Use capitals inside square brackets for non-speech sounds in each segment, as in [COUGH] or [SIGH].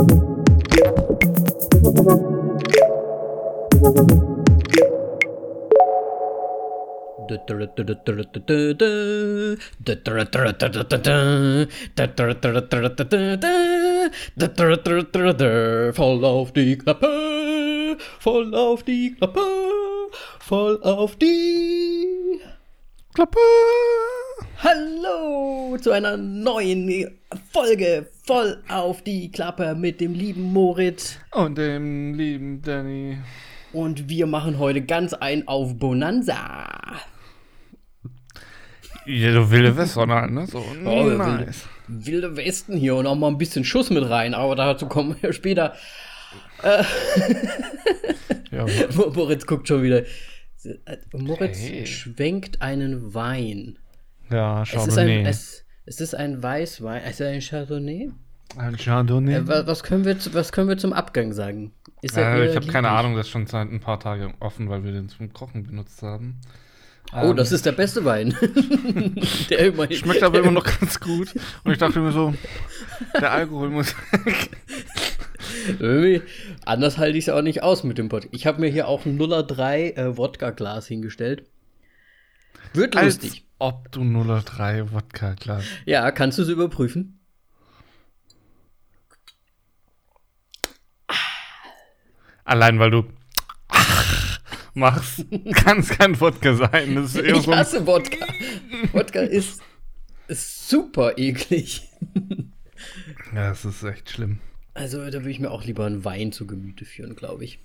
Voll auf die Klappe, voll auf die Klappe, voll auf die Klappe. Hallo zu einer neuen Folge voll auf die Klappe mit dem lieben Moritz. Und dem lieben Danny. Und wir machen heute ganz ein auf Bonanza. Ja, du wilde Western halt, ne? So, Oh, wilde, nice. wilde Westen hier und auch mal ein bisschen Schuss mit rein, aber dazu kommen wir später. Ja, [LAUGHS] Moritz guckt schon wieder. Moritz Hey. schwenkt einen Wein. ja Es ist, ein, Chardonnay. es, es ist ein Weißwein. Ist ein Chardonnay. Ein Chardonnay. Äh, wa- was, können wir, was können wir zum Abgang sagen? Äh, ich habe keine? Ahnung, das ist schon seit ein paar Tagen offen, weil wir den zum Kochen benutzt haben. Oh, Ähm, das ist der beste Wein. [LAUGHS] der immerhin, [LAUGHS] Schmeckt aber immer noch ganz gut. Und ich dachte mir so, der Alkohol muss weg. [LAUGHS] Irgendwie, anders halte ich es auch nicht aus mit dem Podcast. Ich habe mir hier auch ein 03 äh, Wodka-Glas hingestellt. Wird Als lustig. ob du 03 Wodka Glas. Ja, kannst du es überprüfen? Allein weil du machst, kann es kein Wodka sein. Das ist Ich so hasse Wodka. Wodka ist, ist super eklig. Ja, das ist echt schlimm. Also, da würde ich mir auch lieber einen Wein zu Gemüte führen, glaube ich.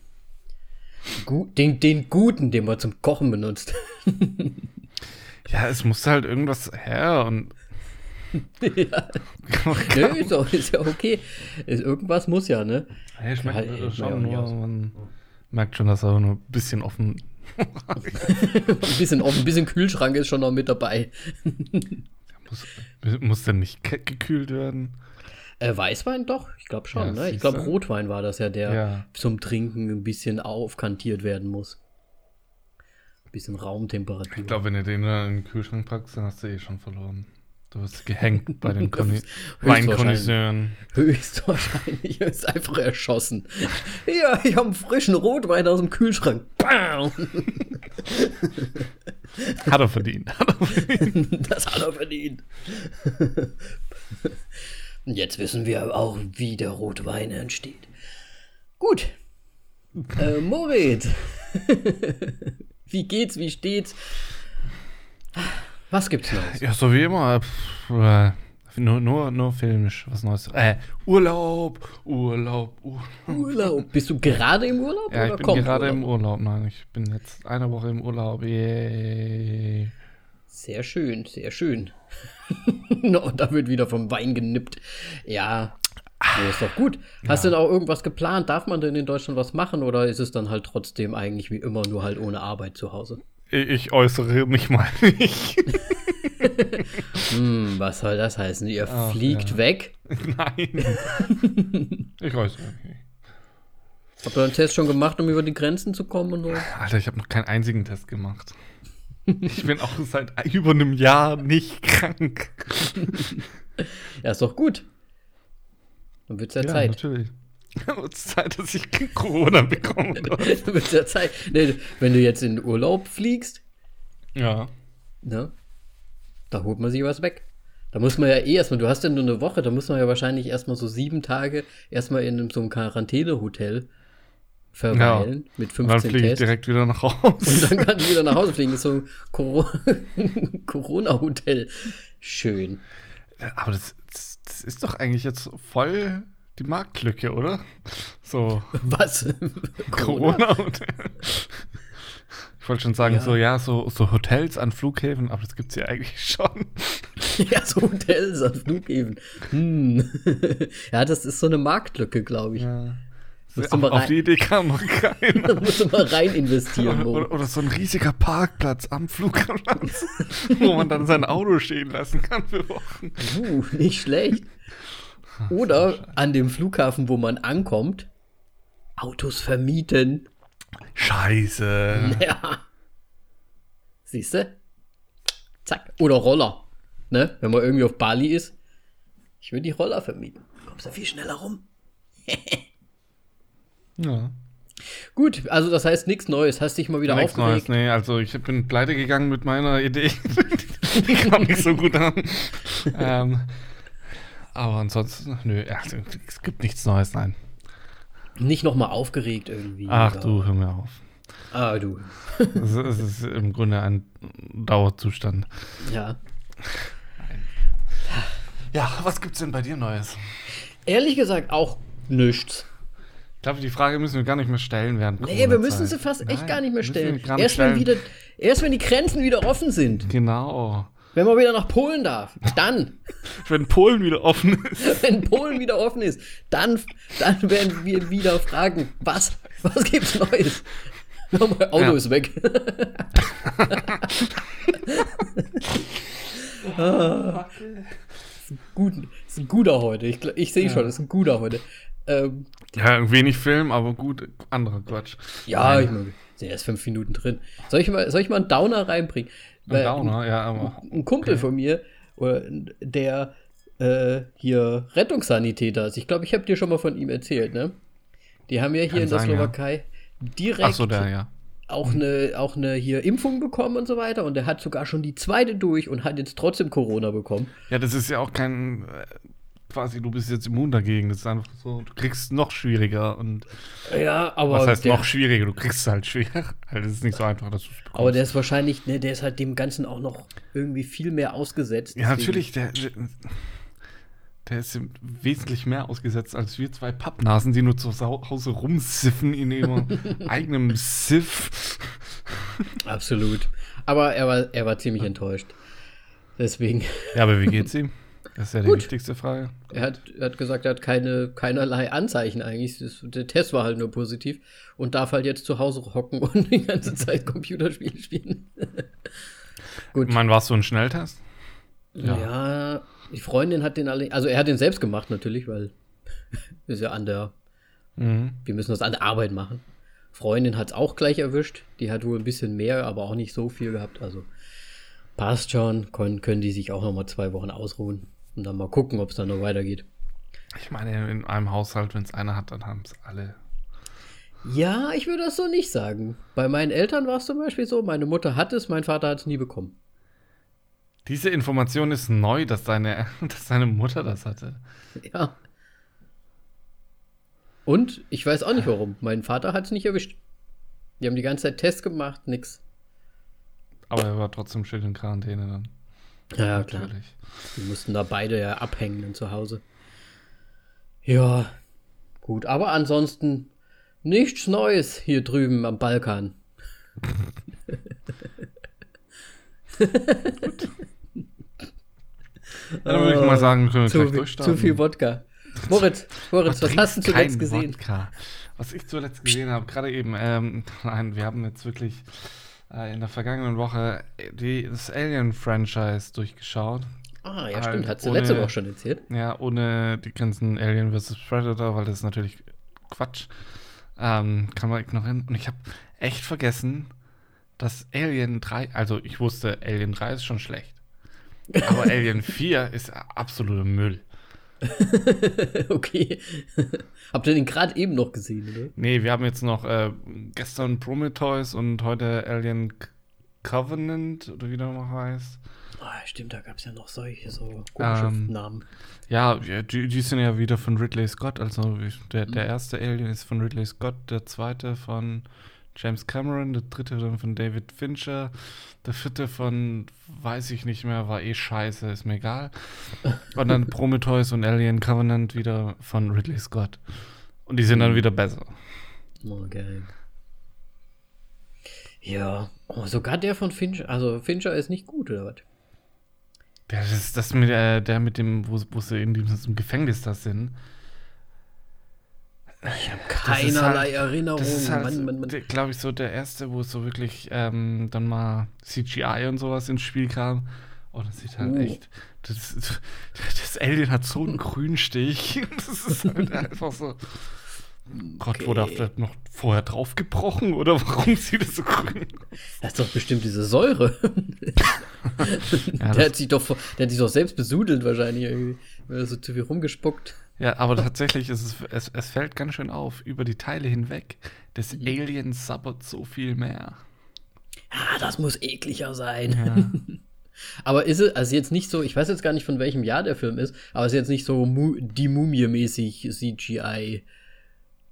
Den, den guten, den man zum Kochen benutzt. [LAUGHS] Ja, es muss halt irgendwas her und. [LAUGHS] ja. Nö, ist, auch, ist ja okay. Ist, irgendwas muss ja, ne? Hey, schmeckt ja auch schon nur, man merkt schon, dass er nur ein bisschen offen. [LAUGHS] Ein bisschen offen, ein bisschen Kühlschrank ist schon noch mit dabei. [LAUGHS] muss, muss denn nicht gekühlt werden? Äh, Weißwein doch? Ich glaube schon, Ja, ne? Ich glaube? Rotwein war das ja, der Ja. zum Trinken ein bisschen aufkantiert werden muss. Bisschen Raumtemperatur. Ich glaube, wenn du den dann in den Kühlschrank packst, dann hast du eh schon verloren. Du wirst gehängt bei den [LAUGHS] Konni- Höchstwahrscheinlich. Höchstwahrscheinlich ist einfach erschossen. Ja, ich habe einen frischen Rotwein aus dem Kühlschrank. Bam! [LAUGHS] Hat er verdient. Hat er verdient. Das hat er verdient. Jetzt wissen wir auch, wie der Rotwein entsteht. Gut. Äh, Moritz. Wie geht's, wie steht's? Was gibt's Neues? Ja, so wie immer. Pff, äh, nur, nur, nur filmisch was Neues. Äh, Urlaub, Urlaub, Urlaub. Urlaub. Bist du gerade im Urlaub? Ja, ich bin gerade im Urlaub? Urlaub. Nein, ich bin jetzt eine Woche im Urlaub. Yay. Sehr schön, sehr schön. [LAUGHS] no, da wird wieder vom Wein genippt. Ja, nee, ist doch gut. Hast du denn auch irgendwas geplant? Darf man denn in Deutschland was machen oder ist es dann halt trotzdem eigentlich wie immer nur halt ohne Arbeit zu Hause? Ich, ich äußere mich mal [LAUGHS] nicht. Hm, was soll das heißen? Ihr Ach, fliegt ja. weg? Nein. [LAUGHS] ich äußere mich nicht. Habt ihr einen Test schon gemacht, um über die Grenzen zu kommen und so? Alter, ich habe noch keinen einzigen Test gemacht. Ich bin auch seit über einem Jahr nicht krank. [LAUGHS] Ja, ist doch gut. Dann wird's ja, Ja, Zeit. natürlich. [LAUGHS] Es ist Zeit, dass ich [LAUGHS] Corona bekomme. [LAUGHS] Dann wird's ja Zeit. Nee, wenn du jetzt in den Urlaub fliegst, ja. ne, da holt man sich was weg. Da muss man ja eh erstmal, du hast ja nur eine Woche, da muss man ja wahrscheinlich erstmal so sieben Tage erstmal in so einem Quarantänehotel verweilen mit Und dann 15 fliege ich Tests. direkt wieder nach Und Hause. dann kannst du wieder nach Hause fliegen. Das ist so ein Coro- Corona-Hotel. Schön. Aber das, das, ist doch eigentlich jetzt voll die Marktlücke, oder? So, [LAUGHS] Was? Corona-Hotel. Ich wollte schon sagen, Ja. so, ja, so, so Hotels an Flughäfen, aber das gibt es ja eigentlich schon. [LAUGHS] Ja, so Hotels an Flughäfen. Hm. [LAUGHS] Ja, das ist so eine Marktlücke, glaube ich. Ja. Musst du Auf, mal auf rein- die Idee kam noch keiner. Da [LAUGHS] musst du mal rein investieren. Oder, Mo. oder, oder so ein riesiger Parkplatz am Flugplatz, [LAUGHS] wo man dann sein Auto stehen lassen kann für Wochen. Uh, nicht schlecht. Oder an dem Flughafen, wo man ankommt, Autos vermieten. Scheiße. Ja. Siehst du? Zack. Oder Roller. Ne? Wenn man irgendwie auf Bali ist. Ich will die Roller vermieten. Kommst du viel schneller rum. [LAUGHS] Ja. Gut, also das heißt nichts Neues. Hast dich mal wieder Nichts Neues, aufgeregt? nee, also ich bin pleite gegangen mit meiner Idee. [LAUGHS] Die kam nicht so gut an. ähm, aber ansonsten, nö, also, es gibt nichts Neues, nein. Nicht nochmal aufgeregt irgendwie. Ach oder- du, hör mir auf. Ah, du. Es ist, es ist im Grunde ein Dauerzustand. Ja. Ja, was gibt's denn bei dir Neues? Ehrlich gesagt auch nichts. Ich glaube, die Frage müssen wir gar nicht mehr stellen während Nee, wir müssen sie fast echt Nein, gar nicht mehr stellen. Erst wenn, stellen. wieder, erst wenn die Grenzen wieder offen sind. Genau. Wenn man wieder nach Polen darf. Dann. [LAUGHS] Wenn Polen wieder offen ist. [LAUGHS] wenn Polen wieder offen ist, dann, dann werden wir wieder fragen, was, was gibt's Neues? Nochmal, Auto Ja. ist weg. [LAUGHS] ah, ist, ein gut, ist ein guter heute. Ich, ich sehe schon, ist ein guter heute. Ähm, Ja, wenig Film, aber gut, anderer Quatsch. ja, ich meine, sind erst fünf Minuten drin. Soll ich mal, soll ich mal einen Downer reinbringen? Ein Downer, ja, aber. ein Kumpel von mir, oder, der äh, hier Rettungssanitäter ist. Ich glaube, ich habe dir schon mal von ihm erzählt, ne? Die haben ja hier Kann in der sein, ja. Slowakei direkt so, der, ja. auch eine auch eine hier Impfung bekommen und so weiter und der hat sogar schon die zweite durch und hat jetzt trotzdem Corona bekommen. Ja, das ist ja auch kein. Quasi, du bist jetzt immun dagegen. Das ist einfach so, du kriegst noch schwieriger und. Ja, aber Was heißt der, noch schwieriger? Du kriegst es halt schwer. Halt, [LAUGHS] es ist nicht so einfach, dass du es bekommst. aber der ist wahrscheinlich, ne, der ist halt dem Ganzen auch noch irgendwie viel mehr ausgesetzt. Ja, deswegen- natürlich, der, der, ist wesentlich mehr ausgesetzt als wir zwei Pappnasen, die nur zu Hause rumsiffen in ihrem [LAUGHS] eigenen Siff. Absolut. Aber er war, er war ziemlich enttäuscht. Deswegen, Ja, aber wie geht's ihm? [LAUGHS] Das ist ja die Gut. wichtigste Frage. er hat, er hat gesagt, er hat keine, keinerlei Anzeichen eigentlich. Das, der Test war halt nur positiv und darf halt jetzt zu Hause hocken [LAUGHS] und die ganze Zeit Computerspiele spielen. [LAUGHS] Gut. Ich meine, warst du ein Schnelltest? Ja. die Freundin hat den alle, also er hat den selbst gemacht natürlich, weil [LAUGHS] ist ja an der, Mhm. wir müssen das an der Arbeit machen. Freundin hat es auch gleich erwischt. Die hat wohl ein bisschen mehr, aber auch nicht so viel gehabt. Also passt schon. Können, können die sich auch noch mal zwei Wochen ausruhen und dann mal gucken, ob es dann noch weitergeht. Ich meine, in einem Haushalt, wenn es einer hat, dann haben es alle. Ja, ich würde das so nicht sagen. Bei meinen Eltern war es zum Beispiel so, meine Mutter hat es, mein Vater hat es nie bekommen. Diese Information ist neu, dass deine, [LAUGHS] dass deine Mutter das hatte. Ja. Und ich weiß auch nicht warum. Mein Vater hat es nicht erwischt. Die haben die ganze Zeit Tests gemacht, nix. Aber er war trotzdem schön in Quarantäne dann. Ja, klar. Natürlich. Die mussten da beide ja abhängen zu Hause. Ja, gut. Aber ansonsten nichts Neues hier drüben am Balkan. Ja, [LAUGHS] dann würde ich mal sagen, können wir Zu, gleich viel- durchstarten. zu viel Wodka. Moritz, Moritz, was hast du zuletzt gesehen? Wodka. Was ich zuletzt gesehen habe, gerade eben, ähm, [LAUGHS] nein, wir haben jetzt wirklich äh, in der vergangenen Woche die, das Alien-Franchise durchgeschaut. Ah, ja, Halt stimmt. Hat sie ohne- letzte Woche schon erzählt. Ja, ohne die ganzen Alien vs. Predator, weil das ist natürlich Quatsch. Ähm, kann man ignorieren. Und ich habe echt vergessen, dass Alien 3, also ich wusste, Alien 3 ist schon schlecht. Aber [LAUGHS] Alien 4 ist absoluter Müll. [LAUGHS] okay. [LAUGHS] Habt ihr den gerade eben noch gesehen, oder? Nee, wir haben jetzt noch äh, gestern Prometheus und heute Alien Covenant, oder wie der noch heißt. Ah, stimmt, da gab es ja noch solche so komische Ähm, Namen. Ja, die, die sind ja wieder von Ridley Scott. Also der, der erste Alien ist von Ridley Scott, der zweite von James Cameron, der dritte dann von David Fincher, der vierte von, weiß ich nicht mehr, war eh scheiße, ist mir egal. Und dann [LAUGHS] Prometheus und Alien Covenant wieder von Ridley Scott. Und die sind dann wieder besser. Okay. Ja, oh, sogar der von Fincher. Also Fincher ist nicht gut, oder was? Ja, das das mit äh, der mit dem, wo, wo sie in diesem Gefängnis da sind. Ich habe Das keinerlei halt- Erinnerung. Das ist halt, glaube ich, so der erste, wo es so wirklich ähm, dann mal CGI und sowas ins Spiel kam. Oh, das sieht halt Uh. echt. Das, das Alien hat so einen Grünstich. [LAUGHS] Das ist halt einfach so. Gott, okay. wurde da vielleicht noch vorher draufgebrochen oder warum sieht es so grün? Das ist doch bestimmt diese Säure. [LAUGHS] ja, der, hat sich doch, der hat sich doch selbst besudelt wahrscheinlich irgendwie, weil er so zu viel rumgespuckt. Ja, aber tatsächlich ist es, es, es fällt ganz schön auf, über die Teile hinweg. Das. Alien sabbert so viel mehr. Ja, das muss ekliger sein. Ja. [LAUGHS] aber ist es, also jetzt nicht so, ich weiß jetzt gar nicht, von welchem Jahr der Film ist, aber es ist jetzt nicht so Mu die Mumie-mäßig CGI,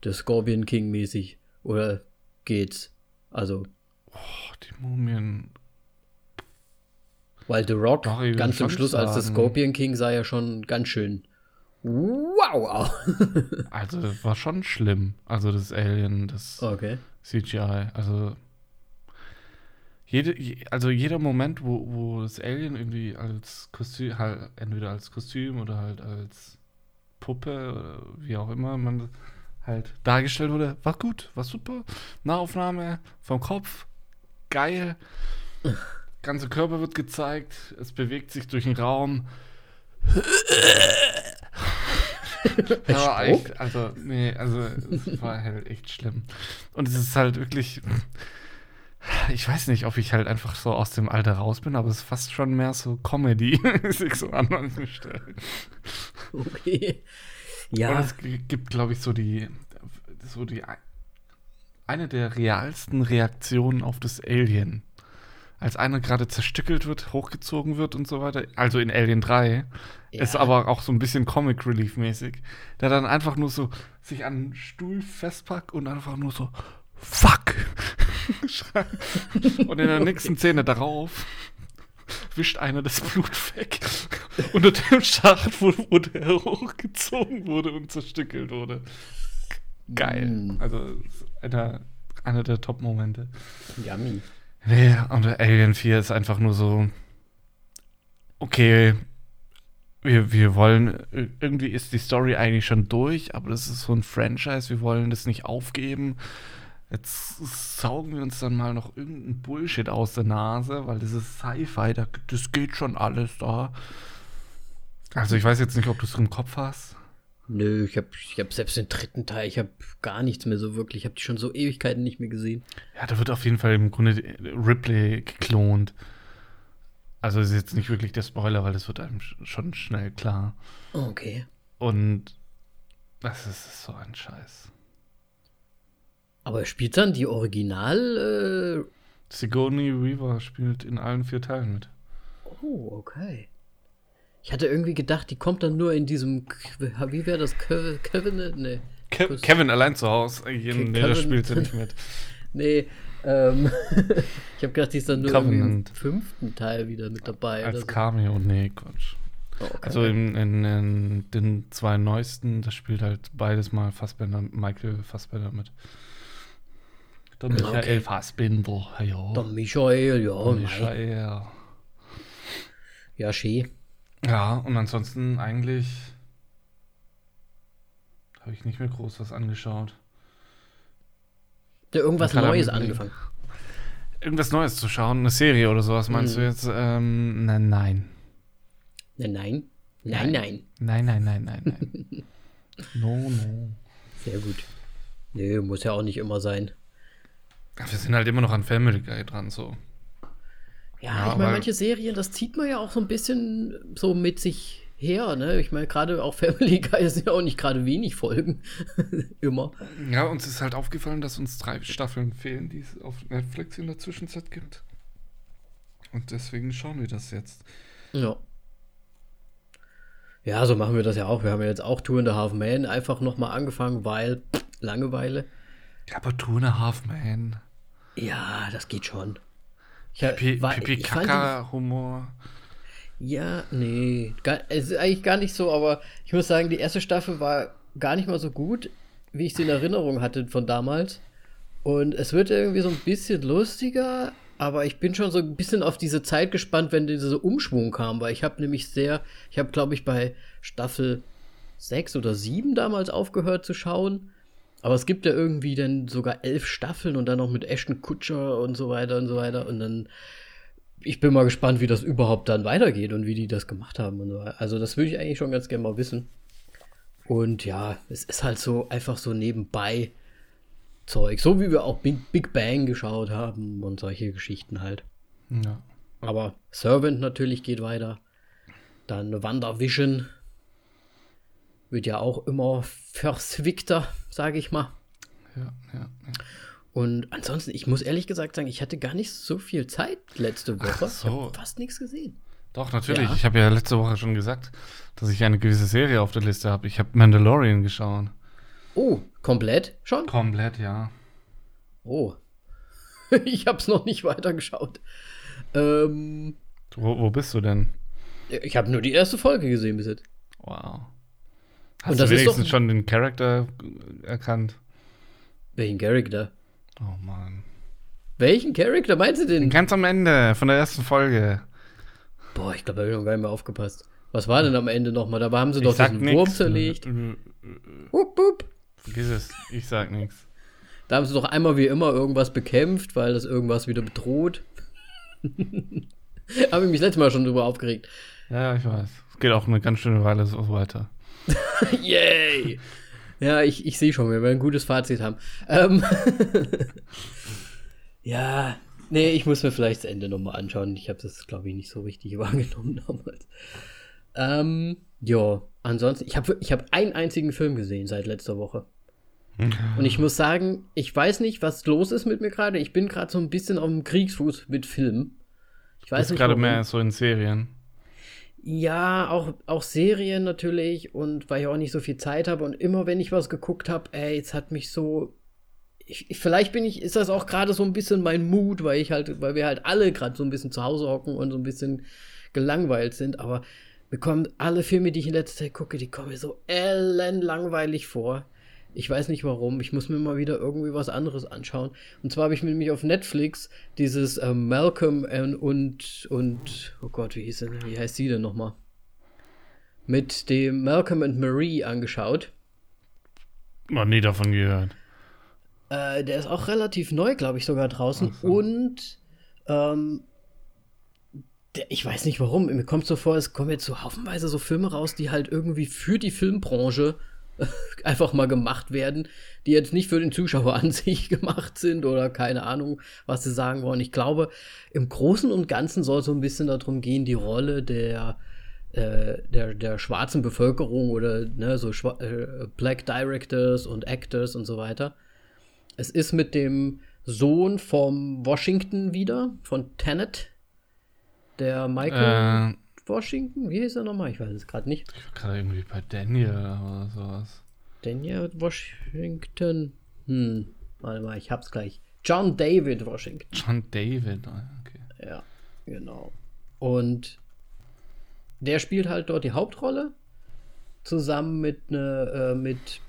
der Scorpion King-mäßig. Oder geht's? Also. Oh, die Mumien. Weil The Rock Doch, ganz zum Schluss sagen. als der Scorpion King sah ja schon ganz schön Wow! [LAUGHS] also war schon schlimm. Also das Alien, das okay. CGI. Also jede, also jeder Moment, wo, wo das Alien irgendwie als Kostüm, halt entweder als Kostüm oder halt als Puppe oder wie auch immer man halt dargestellt wurde, war gut, war super. Nahaufnahme vom Kopf, geil. Ganze Körper wird gezeigt, es bewegt sich durch den Raum. [LAUGHS] Aber echt, also, nee, also, es war halt echt schlimm. Und es ist halt wirklich, ich weiß nicht, ob ich halt einfach so aus dem Alter raus bin, aber es ist fast schon mehr so Comedy, [LAUGHS] sich so an manchen Stellen. Okay. Ja. Und es gibt, glaube ich, so die, so die, eine der realsten Reaktionen auf das Alien als einer gerade zerstückelt wird, hochgezogen wird und so weiter. Also in Alien 3. Ja. Ist aber auch so ein bisschen Comic Relief mäßig. Der dann einfach nur so sich an einen Stuhl festpackt und einfach nur so Fuck! [LAUGHS] und in der nächsten Szene darauf wischt einer das Blut weg [LAUGHS] unter dem Schacht, wo, wo der hochgezogen wurde und zerstückelt wurde. Geil. Mm. Also einer, einer der Top-Momente. Yummy. Nee, und Alien 4 ist einfach nur so, okay, wir, wir wollen, irgendwie ist die Story eigentlich schon durch, aber das ist so ein Franchise, wir wollen das nicht aufgeben. Jetzt saugen wir uns dann mal noch irgendeinen Bullshit aus der Nase, weil das ist Sci-Fi, das geht schon alles da. Also ich weiß jetzt nicht, ob du es im Kopf hast. Nö, ich habe ich hab selbst den dritten Teil, ich habe gar nichts mehr so wirklich. Ich habe die schon so Ewigkeiten nicht mehr gesehen. Ja, da wird auf jeden Fall im Grunde Ripley geklont. Also ist jetzt nicht wirklich der Spoiler, weil das wird einem schon schnell klar. Okay. Und das ist so ein Scheiß. Aber spielt dann die Original. Äh Sigourney Weaver spielt in allen vier Teilen mit. Oh, okay. Ich hatte irgendwie gedacht, die kommt dann nur in diesem, wie wäre das, Kevin? Nee. Ke Kevin allein zu Hause. Nee, der spielt sie nicht mit. [LAUGHS] nee, ähm, [LAUGHS] ich habe gedacht, die ist dann nur Covenant. im fünften Teil wieder mit dabei. Als Cameo, nee, Quatsch. Oh, okay. Also in, in, in, den zwei neuesten, das spielt halt beides mal Fassbender, Michael Fassbender mit. Der Michael okay. Fassbinder, ja. Der Michael, ja. Michael, ja. Ja, schön. Ja, und ansonsten eigentlich habe ich nicht mehr groß was angeschaut. Ja, irgendwas Neues angefangen. Irgendwas Neues zu schauen, eine Serie oder sowas, meinst mhm. du jetzt? Ähm, nein, nein. Nein, nein. Nein, nein. Nein, nein, nein, nein, [LAUGHS] nein. no, no. Sehr gut. Nee, muss ja auch nicht immer sein. Wir sind halt immer noch an Family Guy dran, so. Ja, ja ich meine, manche Serien, das zieht man ja auch so ein bisschen so mit sich her, ne? Ich meine, gerade auch [LAUGHS] Family Guy sind ja auch nicht gerade wenig Folgen. [LAUGHS] Immer. Ja, uns ist halt aufgefallen, dass uns drei Staffeln fehlen, die es auf Netflix in der Zwischenzeit gibt. Und deswegen schauen wir das jetzt. Ja. Ja, so machen wir das ja auch. Wir haben ja jetzt auch Tour in the Half Man einfach nochmal angefangen, weil pff, Langeweile. Ja, aber Tour in the Half Man. Ja, das geht schon. Pipi-Kaka-Humor. Ja, nee. Gar, es ist eigentlich gar nicht so, aber ich muss sagen, die erste Staffel war gar nicht mal so gut, wie ich sie in Erinnerung hatte von damals. Und es wird irgendwie so ein bisschen lustiger, aber ich bin schon so ein bisschen auf diese Zeit gespannt, wenn dieser Umschwung kam, weil ich habe nämlich sehr, ich habe glaube ich bei Staffel 6 oder 7 damals aufgehört zu schauen aber es gibt ja irgendwie dann sogar elf Staffeln und dann noch mit Ashton Kutscher und so weiter und so weiter. Und dann, ich bin mal gespannt, wie das überhaupt dann weitergeht und wie die das gemacht haben und so. Also, das würde ich eigentlich schon ganz gerne mal wissen. Und ja, es ist halt so einfach so nebenbei Zeug. So wie wir auch Big, Big Bang geschaut haben und solche Geschichten halt. Ja. Aber Servant natürlich geht weiter. Dann WandaVision wird ja auch immer verswickter, sage ich mal. Ja, ja, ja. Und ansonsten, ich muss ehrlich gesagt sagen, ich hatte gar nicht so viel Zeit letzte Woche. Ach so. Ich habe fast nichts gesehen. Doch, natürlich. Ja. Ich habe ja letzte Woche schon gesagt, dass ich eine gewisse Serie auf der Liste habe. Ich habe Mandalorian geschaut. Oh, komplett schon? Komplett, ja. Oh. [LAUGHS] ich habe es noch nicht weitergeschaut. Ähm, Wo, wo bist du denn? ich habe nur die erste Folge gesehen bis jetzt. Wow. Und Hast das du ist wenigstens doch- schon den Charakter erkannt? Welchen Charakter? Oh Mann. Welchen Charakter meinst du denn? Ganz am Ende von der ersten Folge. Boah, ich glaube, da habe ich noch gar nicht mehr aufgepasst. Was war denn am Ende nochmal? Da haben sie doch diesen Wurm zerlegt. Äh, Wupp, wupp. Vergiss es. Ich sag nichts. Da haben sie doch einmal wie immer irgendwas bekämpft, weil das irgendwas wieder bedroht. [LAUGHS] habe ich mich letztes Mal schon drüber aufgeregt. Ja, ich weiß. Es geht auch eine ganz schöne Weile so weiter. [LAUGHS] Yay! Ja, ich, ich sehe schon, wir werden ein gutes Fazit haben. Ähm [LAUGHS] ja, nee, ich muss mir vielleicht das Ende nochmal anschauen. Ich habe das, glaube ich, nicht so richtig [LAUGHS] wahrgenommen damals. Ähm, ja, ansonsten, ich habe ich hab einen einzigen Film gesehen seit letzter Woche. Und ich muss sagen, ich weiß nicht, was los ist mit mir gerade. Ich bin gerade so ein bisschen auf dem Kriegsfuß mit Filmen. Ich weiß nicht, gerade mehr so in Serien. Ja, auch, auch Serien natürlich und weil ich auch nicht so viel Zeit habe und immer wenn ich was geguckt habe, ey, es hat mich so. Ich, ich, vielleicht bin ich, ist das auch gerade so ein bisschen mein Mut, weil ich halt, weil wir halt alle gerade so ein bisschen zu Hause hocken und so ein bisschen gelangweilt sind, aber mir alle Filme, die ich in letzter Zeit gucke, die kommen mir so ellenlangweilig vor. Ich weiß nicht warum. Ich muss mir mal wieder irgendwie was anderes anschauen. Und zwar habe ich mir nämlich auf Netflix dieses ähm, Malcolm und, und, oh Gott, wie hieß denn, wie heißt sie denn nochmal? Mit dem Malcolm and Marie angeschaut. Noch nie davon gehört. Äh, der ist auch relativ neu, glaube ich, sogar draußen. So. Und ähm, der, ich weiß nicht warum. Mir kommt so vor, es kommen jetzt so haufenweise so Filme raus, die halt irgendwie für die Filmbranche [LAUGHS] einfach mal gemacht werden, die jetzt nicht für den Zuschauer an sich [LAUGHS] gemacht sind oder keine Ahnung, was sie sagen wollen. Ich glaube, im Großen und Ganzen soll es so ein bisschen darum gehen, die Rolle der äh, der, der schwarzen Bevölkerung oder ne, so schwa- äh, Black Directors und Actors und so weiter. Es ist mit dem Sohn vom Washington wieder, von Tenet, der Michael Äh, Washington, wie hieß er nochmal? Ich weiß es gerade nicht. ich war gerade irgendwie bei Daniel oder sowas. Daniel Washington. Hm, warte mal, ich hab's gleich. John David Washington. John David. ah, Okay. Ja, genau. Und der spielt halt dort die Hauptrolle zusammen mit ne, äh, mit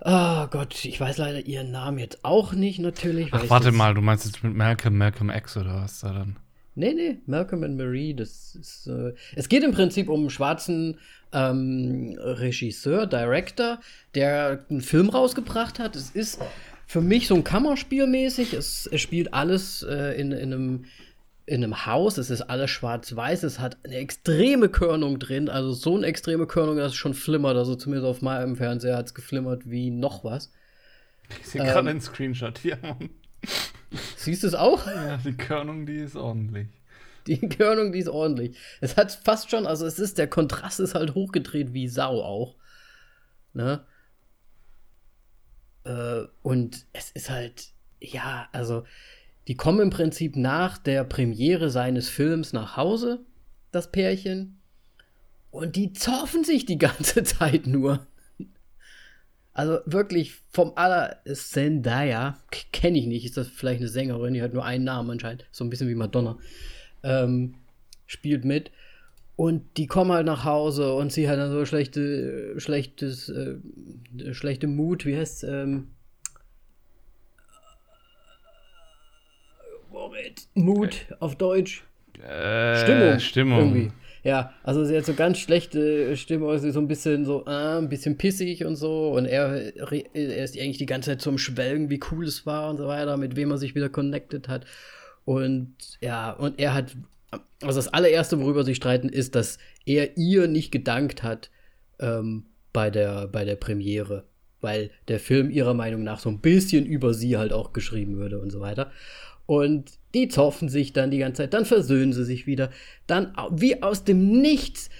Ah Gott, ich weiß leider ihren Namen jetzt auch nicht natürlich. Ach, warte mal, du meinst jetzt mit Malcolm, Malcolm X oder was da dann? Nee, nee, Malcolm and Marie, das ist. Äh, es geht im Prinzip um einen schwarzen ähm, Regisseur, Director, der einen Film rausgebracht hat. Es ist für mich so ein Kammerspiel mäßig. Es, es spielt alles äh, in, in, einem, in einem Haus. Es ist alles schwarz-weiß. Es hat eine extreme Körnung drin. Also so eine extreme Körnung, dass es schon flimmert. Also zumindest auf meinem Fernseher hat es geflimmert wie noch was. Ich sehe Ähm. gerade einen Screenshot hier. Siehst du es auch? Ja, die Körnung, die ist ordentlich. Die Körnung, die ist ordentlich. Es hat fast schon, also es ist, der Kontrast ist halt hochgedreht wie Sau auch. Ne? Äh, und es ist halt, ja, also, die kommen im Prinzip nach der Premiere seines Films nach Hause, das Pärchen. Und die zoffen sich die ganze [LAUGHS] Zeit nur. Also wirklich vom aller Zendaya, kenne ich nicht, ist das vielleicht eine Sängerin, die hat nur einen Namen anscheinend, so ein bisschen wie Madonna ähm, spielt mit. Und die kommen halt nach Hause und sie hat dann so schlechte, schlechtes, äh, schlechte Mut, wie heißt ähm, Moment, Mut auf Deutsch. Äh, Stimmung. Stimmung. Irgendwie. Ja, also sie hat so ganz schlechte Stimmung, sie ist so ein bisschen so, äh, ein bisschen pissig und so. Und er, er ist eigentlich die ganze Zeit zum Schwelgen, wie cool es war und so weiter, mit wem er sich wieder connected hat. Und ja, und er hat Also das allererste, worüber sie streiten, ist, dass er ihr nicht gedankt hat ähm, bei, der, bei der Premiere. Weil der Film ihrer Meinung nach so ein bisschen über sie halt auch geschrieben würde und so weiter. Und die zoffen sich dann die ganze Zeit, dann versöhnen sie sich wieder. Dann wie aus dem Nichts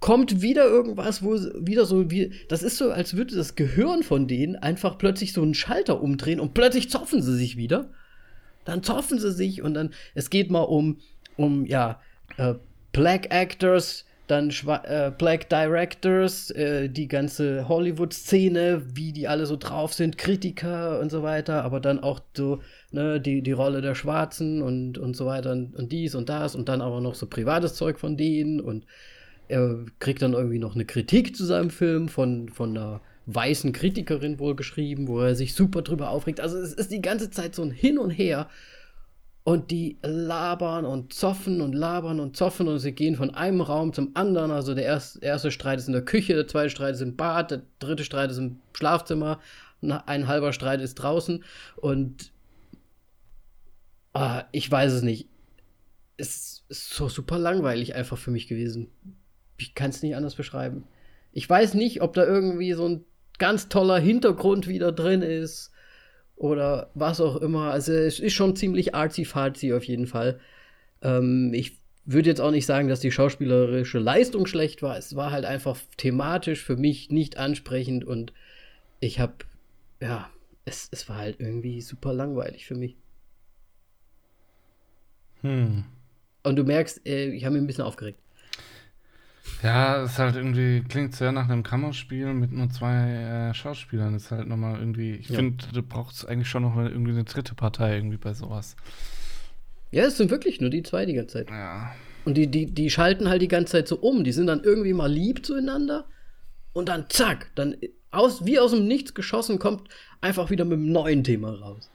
kommt wieder irgendwas, wo wieder so wie das ist so, als würde das Gehirn von denen einfach plötzlich so einen Schalter umdrehen und plötzlich zoffen sie sich wieder. Dann zoffen sie sich und dann es geht mal um um ja äh, Black Actors, dann Schwa äh, Black Directors, äh, die ganze Hollywood-Szene, wie die alle so drauf sind, Kritiker und so weiter, aber dann auch so ne, die, die Rolle der Schwarzen und, und so weiter und, und dies und das und dann aber noch so privates Zeug von denen und er kriegt dann irgendwie noch eine Kritik zu seinem Film von, von einer weißen Kritikerin wohl geschrieben, wo er sich super drüber aufregt. Also es ist die ganze Zeit so ein Hin und Her. Und die labern und zoffen und labern und zoffen und sie gehen von einem Raum zum anderen. Also der erste, erste Streit ist in der Küche, der zweite Streit ist im Bad, der dritte Streit ist im Schlafzimmer, ein halber Streit ist draußen. Und ah, ich weiß es nicht. Es ist so super langweilig einfach für mich gewesen ich kann es nicht anders beschreiben. Ich weiß nicht, ob da irgendwie so ein ganz toller Hintergrund wieder drin ist oder was auch immer. Also es ist schon ziemlich artsy-fartsy auf jeden Fall. Ähm, ich würde jetzt auch nicht sagen, dass die schauspielerische Leistung schlecht war. Es war halt einfach thematisch für mich nicht ansprechend und ich habe, ja, es, es war halt irgendwie super langweilig für mich. Hm. Und du merkst, äh, ich habe mich ein bisschen aufgeregt. Ja, es ist halt irgendwie, klingt sehr nach einem Kammerspiel mit nur zwei äh, Schauspielern. Ist halt nochmal irgendwie, ich ja. finde, du brauchst eigentlich schon noch irgendwie eine dritte Partei irgendwie bei sowas. Ja, es sind wirklich nur die zwei die ganze Zeit. Ja. Und die, die, die schalten halt die ganze Zeit so um. Die sind dann irgendwie mal lieb zueinander und dann zack, dann aus, wie aus dem Nichts geschossen kommt einfach wieder mit einem neuen Thema raus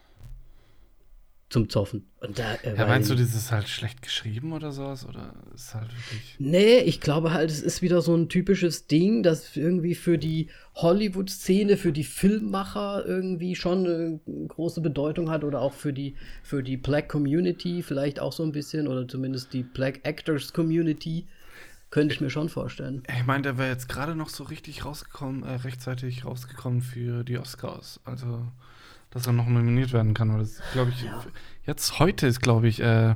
zum Zoffen. Und da, äh, ja, meinst du, das ist halt schlecht geschrieben oder sowas? Oder ist halt wirklich. Nee, ich glaube halt, es ist wieder so ein typisches Ding, das irgendwie für die Hollywood-Szene, für die Filmmacher irgendwie schon eine große Bedeutung hat oder auch für die, für die Black Community vielleicht auch so ein bisschen oder zumindest die Black Actors Community. Könnte ich mir schon vorstellen. Ich meine, der wäre jetzt gerade noch so richtig rausgekommen, äh, rechtzeitig rausgekommen für die Oscars. Also dass er noch nominiert werden kann. Weil das, glaube ich, ja. jetzt heute ist, glaube ich, äh,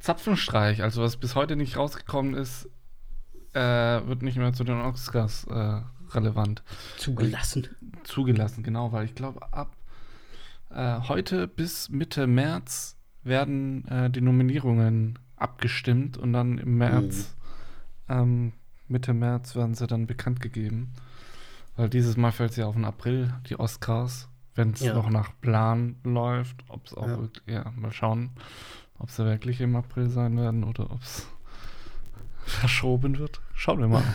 Zapfenstreich, also was bis heute nicht rausgekommen ist, äh, wird nicht mehr zu den Oscars äh, relevant. Zugelassen. Ich, zugelassen, genau, weil ich glaube, ab äh, heute bis Mitte März werden äh, die Nominierungen abgestimmt und dann im März, mhm. ähm, Mitte März werden sie dann bekannt gegeben. Weil dieses Mal fällt es ja auf den April, die Oscars, wenn es ja. noch nach Plan läuft. Ob es auch ja. wirklich, ja, mal schauen, ob sie wirklich im April sein werden oder ob es [LAUGHS] verschoben wird. Schauen wir mal. [LAUGHS]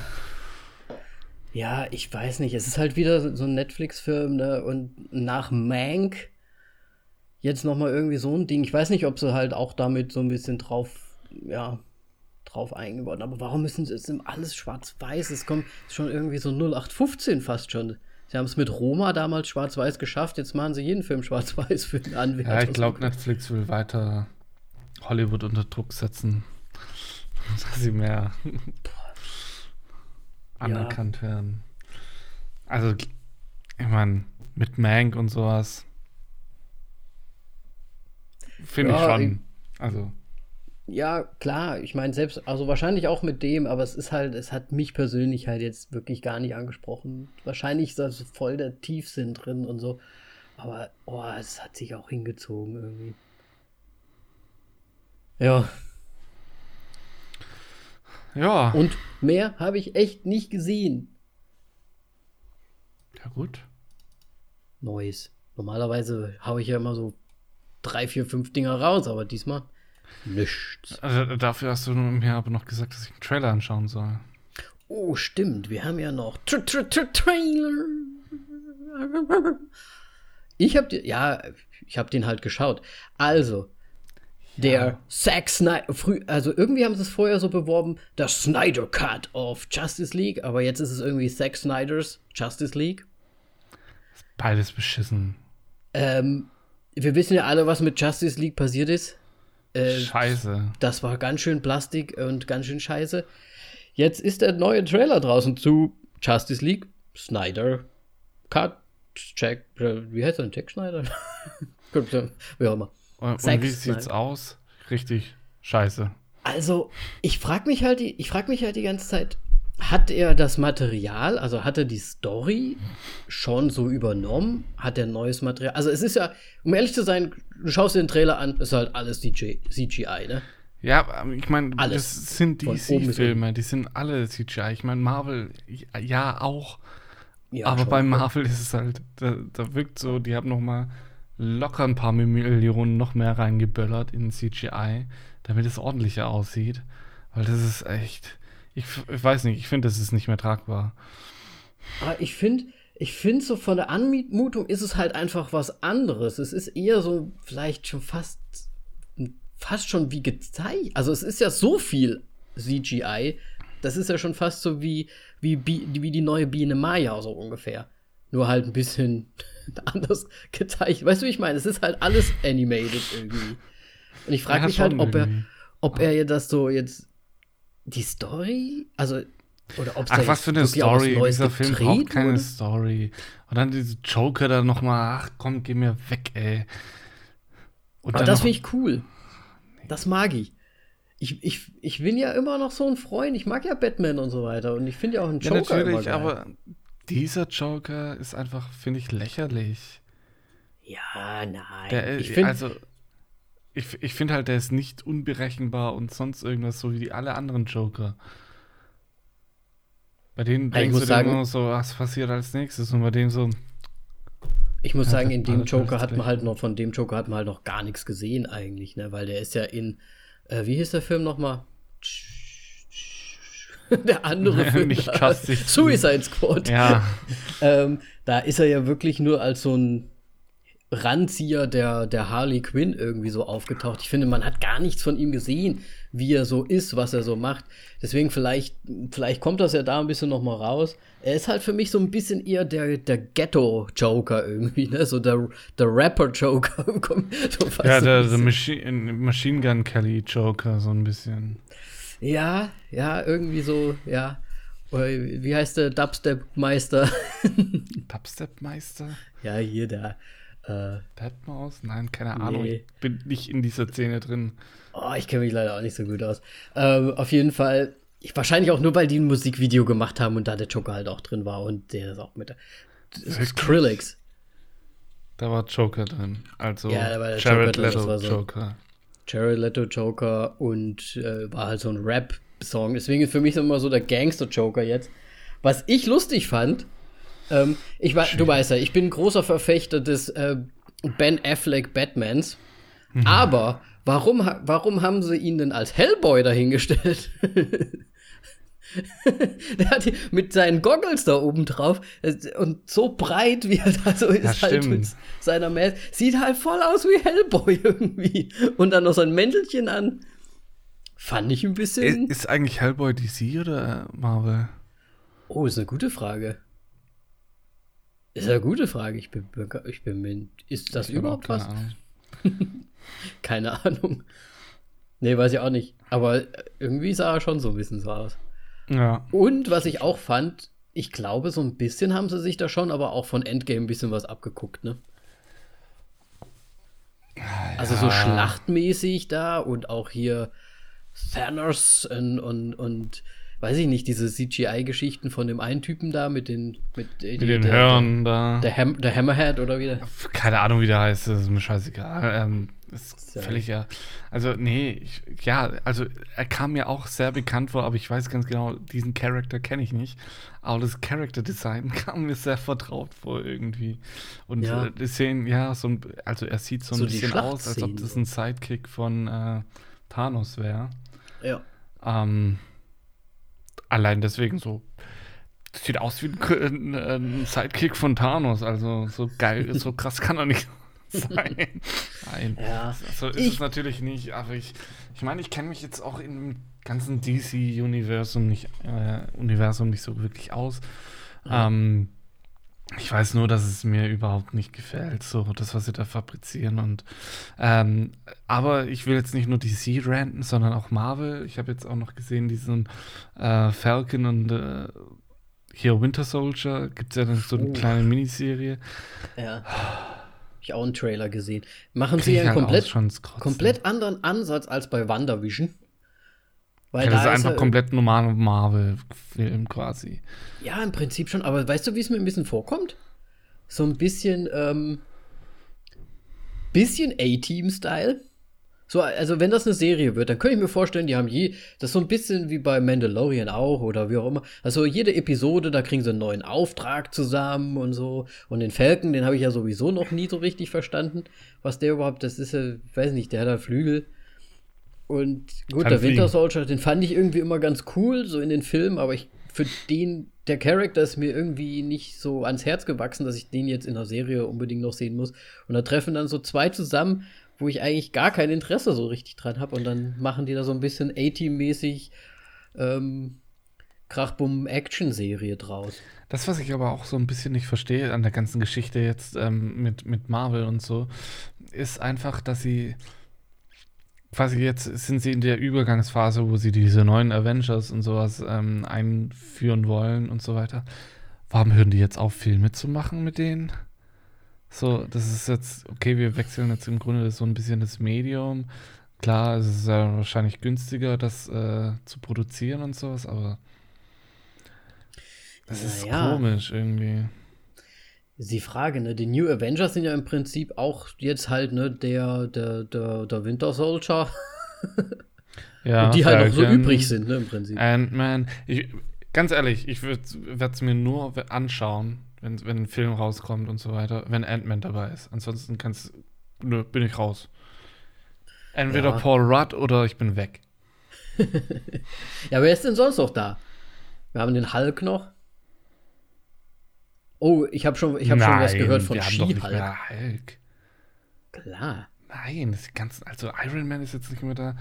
Ja, ich weiß nicht. Es ist halt wieder so ein Netflix-Film, ne? Und nach Mank jetzt noch mal irgendwie so ein Ding. Ich weiß nicht, ob sie halt auch damit so ein bisschen drauf, ja, drauf eingebaut. Aber warum müssen sie, es ist alles schwarz-weiß? Es kommt schon irgendwie so 0815 fast schon. Sie haben es mit Roma damals schwarz-weiß geschafft, jetzt machen sie jeden Film schwarz-weiß für den Anwärter. Ja, ich glaube, Netflix will weiter Hollywood unter Druck setzen, [LAUGHS] dass sie mehr anerkannt ja. werden. Also, ich meine, mit Mank und sowas finde ja, ich schon. Also ja, klar, ich meine, selbst, also wahrscheinlich auch mit dem, aber es ist halt, es hat mich persönlich halt jetzt wirklich gar nicht angesprochen. Wahrscheinlich ist da voll der Tiefsinn drin und so. Aber, oh, es hat sich auch hingezogen irgendwie. Ja. Ja. Und mehr habe ich echt nicht gesehen. Ja, gut. Neues. Normalerweise haue ich ja immer so drei, vier, fünf Dinger raus, aber diesmal Nichts. Also dafür hast du mir aber noch gesagt, dass ich einen Trailer anschauen soll. Oh, stimmt. Wir haben ja noch Tra -tra -tra Trailer. Ich hab den, ja, ich hab den halt geschaut. Also, der. Zack Snyder, früh, also irgendwie haben sie es vorher so beworben, der Snyder Cut of Justice League, aber jetzt ist es irgendwie Zack Snyders Justice League. Beides beschissen. Ähm, wir wissen ja alle, was mit Justice League passiert ist. Äh, scheiße. Das war ganz schön Plastik und ganz schön scheiße. Jetzt ist der neue Trailer draußen zu Justice League. Snyder. Cut. Jack. Wie heißt er denn? Jack Snyder? [LAUGHS] wie auch immer. Und, und wie sieht's aus? Richtig scheiße. Also, ich frage mich halt, ich frage mich halt die ganze Zeit, hat er das Material, also hat er die Story schon so übernommen? Hat er neues Material? Also es ist ja, um ehrlich zu sein, du schaust dir den Trailer an, ist halt alles DJ, CGI, ne? Ja, ich meine, das sind DC-Filme, die sind alle CGI. Ich meine, Marvel, ja auch. Ja, aber bei Marvel ist es halt, da, da, wirkt so, die haben noch mal locker ein paar Millionen noch mehr reingeböllert in CGI, damit es ordentlicher aussieht. Weil das ist echt, ich, ich weiß nicht, ich finde, das ist nicht mehr tragbar. Aber ich finde, ich finde so von der Anmutung ist es halt einfach was anderes. Es ist eher so vielleicht schon fast, fast schon wie gezeigt. Also es ist ja so viel CGI. Das ist ja schon fast so wie, wie, wie die neue Biene Maya, so ungefähr. Nur halt ein bisschen [LAUGHS] anders gezeigt. Weißt du, wie ich meine? Es ist halt alles animated irgendwie. Und ich frage mich halt, ob er, ob er das so jetzt die Story, also oder ob Ach, was für eine Story. Dieser Film braucht keine wurde? Story. Und dann diese Joker da nochmal, ach komm, geh mir weg, ey. Und Aber das finde ich cool. Das mag ich. Ich, ich. ich bin ja immer noch so ein Freund. Ich mag ja Batman und so weiter. Und ich finde ja auch einen Joker. Ja, natürlich, aber dieser Joker ist einfach, finde ich, lächerlich. Ja, nein. Der, ich find, also, ich, ich finde halt, der ist nicht unberechenbar und sonst irgendwas, so wie alle anderen Joker. Bei denen denkst du sagen, immer so, was passiert als nächstes und bei dem so. Ich muss sagen, in dem Joker hat man halt noch, von dem Joker hat man halt noch gar nichts gesehen eigentlich, ne? Weil der ist ja in, äh, wie hieß der Film nochmal? [LAUGHS] der andere [LAUGHS] Film. Nicht Justice [LAUGHS] Suicide Squad. Ja. ähm, da ist er ja wirklich nur als so ein Ranzieher der, der Harley Quinn irgendwie so aufgetaucht. Ich finde, man hat gar nichts von ihm gesehen, wie er so ist, was er so macht. Deswegen vielleicht, vielleicht kommt das ja da ein bisschen noch mal raus. Er ist halt für mich so ein bisschen eher der, der Ghetto-Joker irgendwie, ne? So der, der Rapper-Joker. [LAUGHS] so ja, der, der Machi Machine Gun Kelly-Joker, so ein bisschen. Ja, ja, irgendwie so, ja. Wie heißt der Dubstep-Meister? [LAUGHS] Dubstep-Meister? Ja, hier der äh, Deadmaus? Nein, keine Ahnung. Nee. Ich bin nicht in dieser Szene drin. Oh, ich kenne mich leider auch nicht so gut aus. Ähm, auf jeden Fall, ich, wahrscheinlich auch nur, weil die ein Musikvideo gemacht haben und da der Joker halt auch drin war und der ist auch mit. Das ist Skrillex. Da war Joker drin. Also ja, da war der Jared Joker Leto so Joker. Jared Leto Joker und äh, war halt so ein Rap-Song. Deswegen ist für mich immer so der Gangster-Joker jetzt. Was ich lustig fand, ähm, ich war, du weißt ja, ich bin ein großer Verfechter des äh, Ben Affleck Batmans. Mhm. Aber warum, warum haben sie ihn denn als Hellboy dahingestellt? [LAUGHS] der hat mit seinen Goggles da oben drauf äh, und so breit, wie er da so ist, halt mit seiner Maske. Sieht halt voll aus wie Hellboy [LAUGHS] irgendwie. Und dann noch sein Mäntelchen an. Fand ich ein bisschen. Ist, ist eigentlich Hellboy DC oder Marvel? Oh, ist eine gute Frage. Ist eine gute Frage. Ich bin, ich bin ist das ich überhaupt was? Ahnung. [LAUGHS] keine Ahnung. Nee, weiß ich auch nicht. Aber irgendwie sah er schon so ein bisschen so aus. Ja. Und was ich auch fand, ich glaube, so ein bisschen haben sie sich da schon, aber auch von Endgame ein bisschen was abgeguckt, ne? Ja. Also so schlachtmäßig da und auch hier Thanos und, und, und weiß ich nicht, diese CGI-Geschichten von dem einen Typen da mit den mit, äh, mit die, den Hörn da. Der, Ham, der Hammerhead oder wie der? Keine Ahnung, wie der heißt, das ist mir scheißegal. Ähm, ist völlig ja. Also, nee, ich, ja, also er kam mir auch sehr bekannt vor, aber ich weiß ganz genau, diesen Charakter kenne ich nicht. Aber das Character Design [LAUGHS] kam mir sehr vertraut vor irgendwie. Und ja. äh, sehen, ja, so ein, also er sieht so ein so bisschen aus, als ob das ein Sidekick von äh, Thanos wäre. Ja. Ähm, allein deswegen so. Sieht aus wie ein, ein Sidekick von Thanos. Also so geil, so [LAUGHS] krass kann er nicht [LAUGHS] sein. Nein. Ja. So ist ich, es natürlich nicht. Aber ich, ich meine, ich kenne mich jetzt auch im ganzen DC-Universum nicht, äh, Universum nicht so wirklich aus. Ja. Ähm, Ich weiß nur, dass es mir überhaupt nicht gefällt, so das, was sie da fabrizieren. Und ähm, aber ich will jetzt nicht nur DC ranten, sondern auch Marvel. Ich habe jetzt auch noch gesehen, diesen äh, Falcon und äh, hier Winter Soldier. Gibt es ja dann so eine Oh. kleine Miniserie. Ja. Ich auch einen Trailer gesehen. Machen Krieg sie einen halt komplett, komplett anderen Ansatz als bei WandaVision. Weil Ja, das ist da einfach ja- komplett normaler Marvel-Film quasi. Ja, im Prinzip schon, aber weißt du, wie es mir ein bisschen vorkommt? So ein bisschen, ähm, bisschen A-Team-Style. So, also wenn das eine Serie wird, dann könnte ich mir vorstellen, die haben je, das ist so ein bisschen wie bei Mandalorian auch oder wie auch immer. Also jede Episode, da kriegen sie einen neuen Auftrag zusammen und so. Und den Falcon, den habe ich ja sowieso noch nie so richtig verstanden, was der überhaupt, das ist ja, weiß nicht, der hat da Flügel. Und gut, Kann der Winter. Soldier, den fand ich irgendwie immer ganz cool, so in den Filmen, aber ich, für den, der Charakter ist mir irgendwie nicht so ans Herz gewachsen, dass ich den jetzt in der Serie unbedingt noch sehen muss. Und da treffen dann so zwei zusammen, wo ich eigentlich gar kein Interesse so richtig dran habe. Und dann machen die da so ein bisschen A-Team-mäßig ähm, Krachbumm-Action-Serie draus. Das, was ich aber auch so ein bisschen nicht verstehe an der ganzen Geschichte jetzt ähm, mit, mit Marvel und so, ist einfach, dass sie quasi jetzt sind sie in der Übergangsphase, wo sie diese neuen Avengers und sowas ähm, einführen wollen und so weiter. Warum hören die jetzt auf, Filme zu machen mit denen? So, das ist jetzt, okay, wir wechseln jetzt im Grunde so ein bisschen das Medium. Klar, es ist ja wahrscheinlich günstiger, das äh, zu produzieren und sowas, aber das ist Naja. komisch irgendwie. Die Frage, ne? Die New Avengers sind ja im Prinzip auch jetzt halt, ne, der, der, der, der Winter Soldier. [LAUGHS] Ja, und die halt noch so übrig sind, ne, im Prinzip. Ant-Man. Ganz ehrlich, ich werde es mir nur anschauen, wenn, wenn ein Film rauskommt und so weiter, wenn Ant-Man dabei ist. Ansonsten kannst nö, bin ich raus. Entweder Ja. Paul Rudd oder ich bin weg. [LAUGHS] Ja, wer ist denn sonst noch da? Wir haben den Hulk noch. Oh, ich habe schon, ich hab schon was gehört von wir She-Hulk. Klar. Nein, das ganze, also Iron Man ist jetzt nicht mehr da.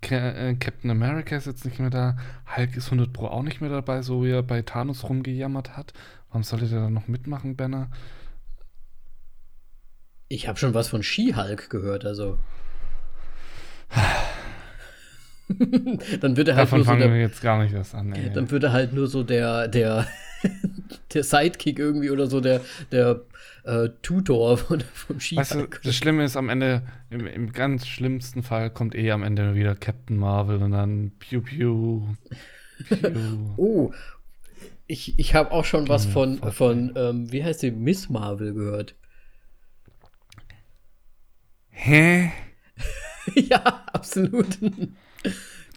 Äh, Captain America ist jetzt nicht mehr da. Hulk ist 100 Pro auch nicht mehr dabei, so wie er bei Thanos rumgejammert hat. Warum sollte der dann noch mitmachen, Banner? Ich habe schon was von She-Hulk gehört, also. [SIGHS] dann wird er halt Davon nur so fangen wir der, jetzt gar nicht erst an. ey. dann wird er halt nur so der, der, [LAUGHS] der Sidekick irgendwie oder so der, der äh, Tutor [LAUGHS] von, vom Weißt du, das Schlimme ist am Ende, im, im ganz schlimmsten Fall kommt eh am Ende wieder Captain Marvel und dann Pew Pew. Pew. [LAUGHS] oh, ich, ich habe auch schon was von, von ähm, wie heißt sie, Miss Marvel gehört. Hä? ja, absolut.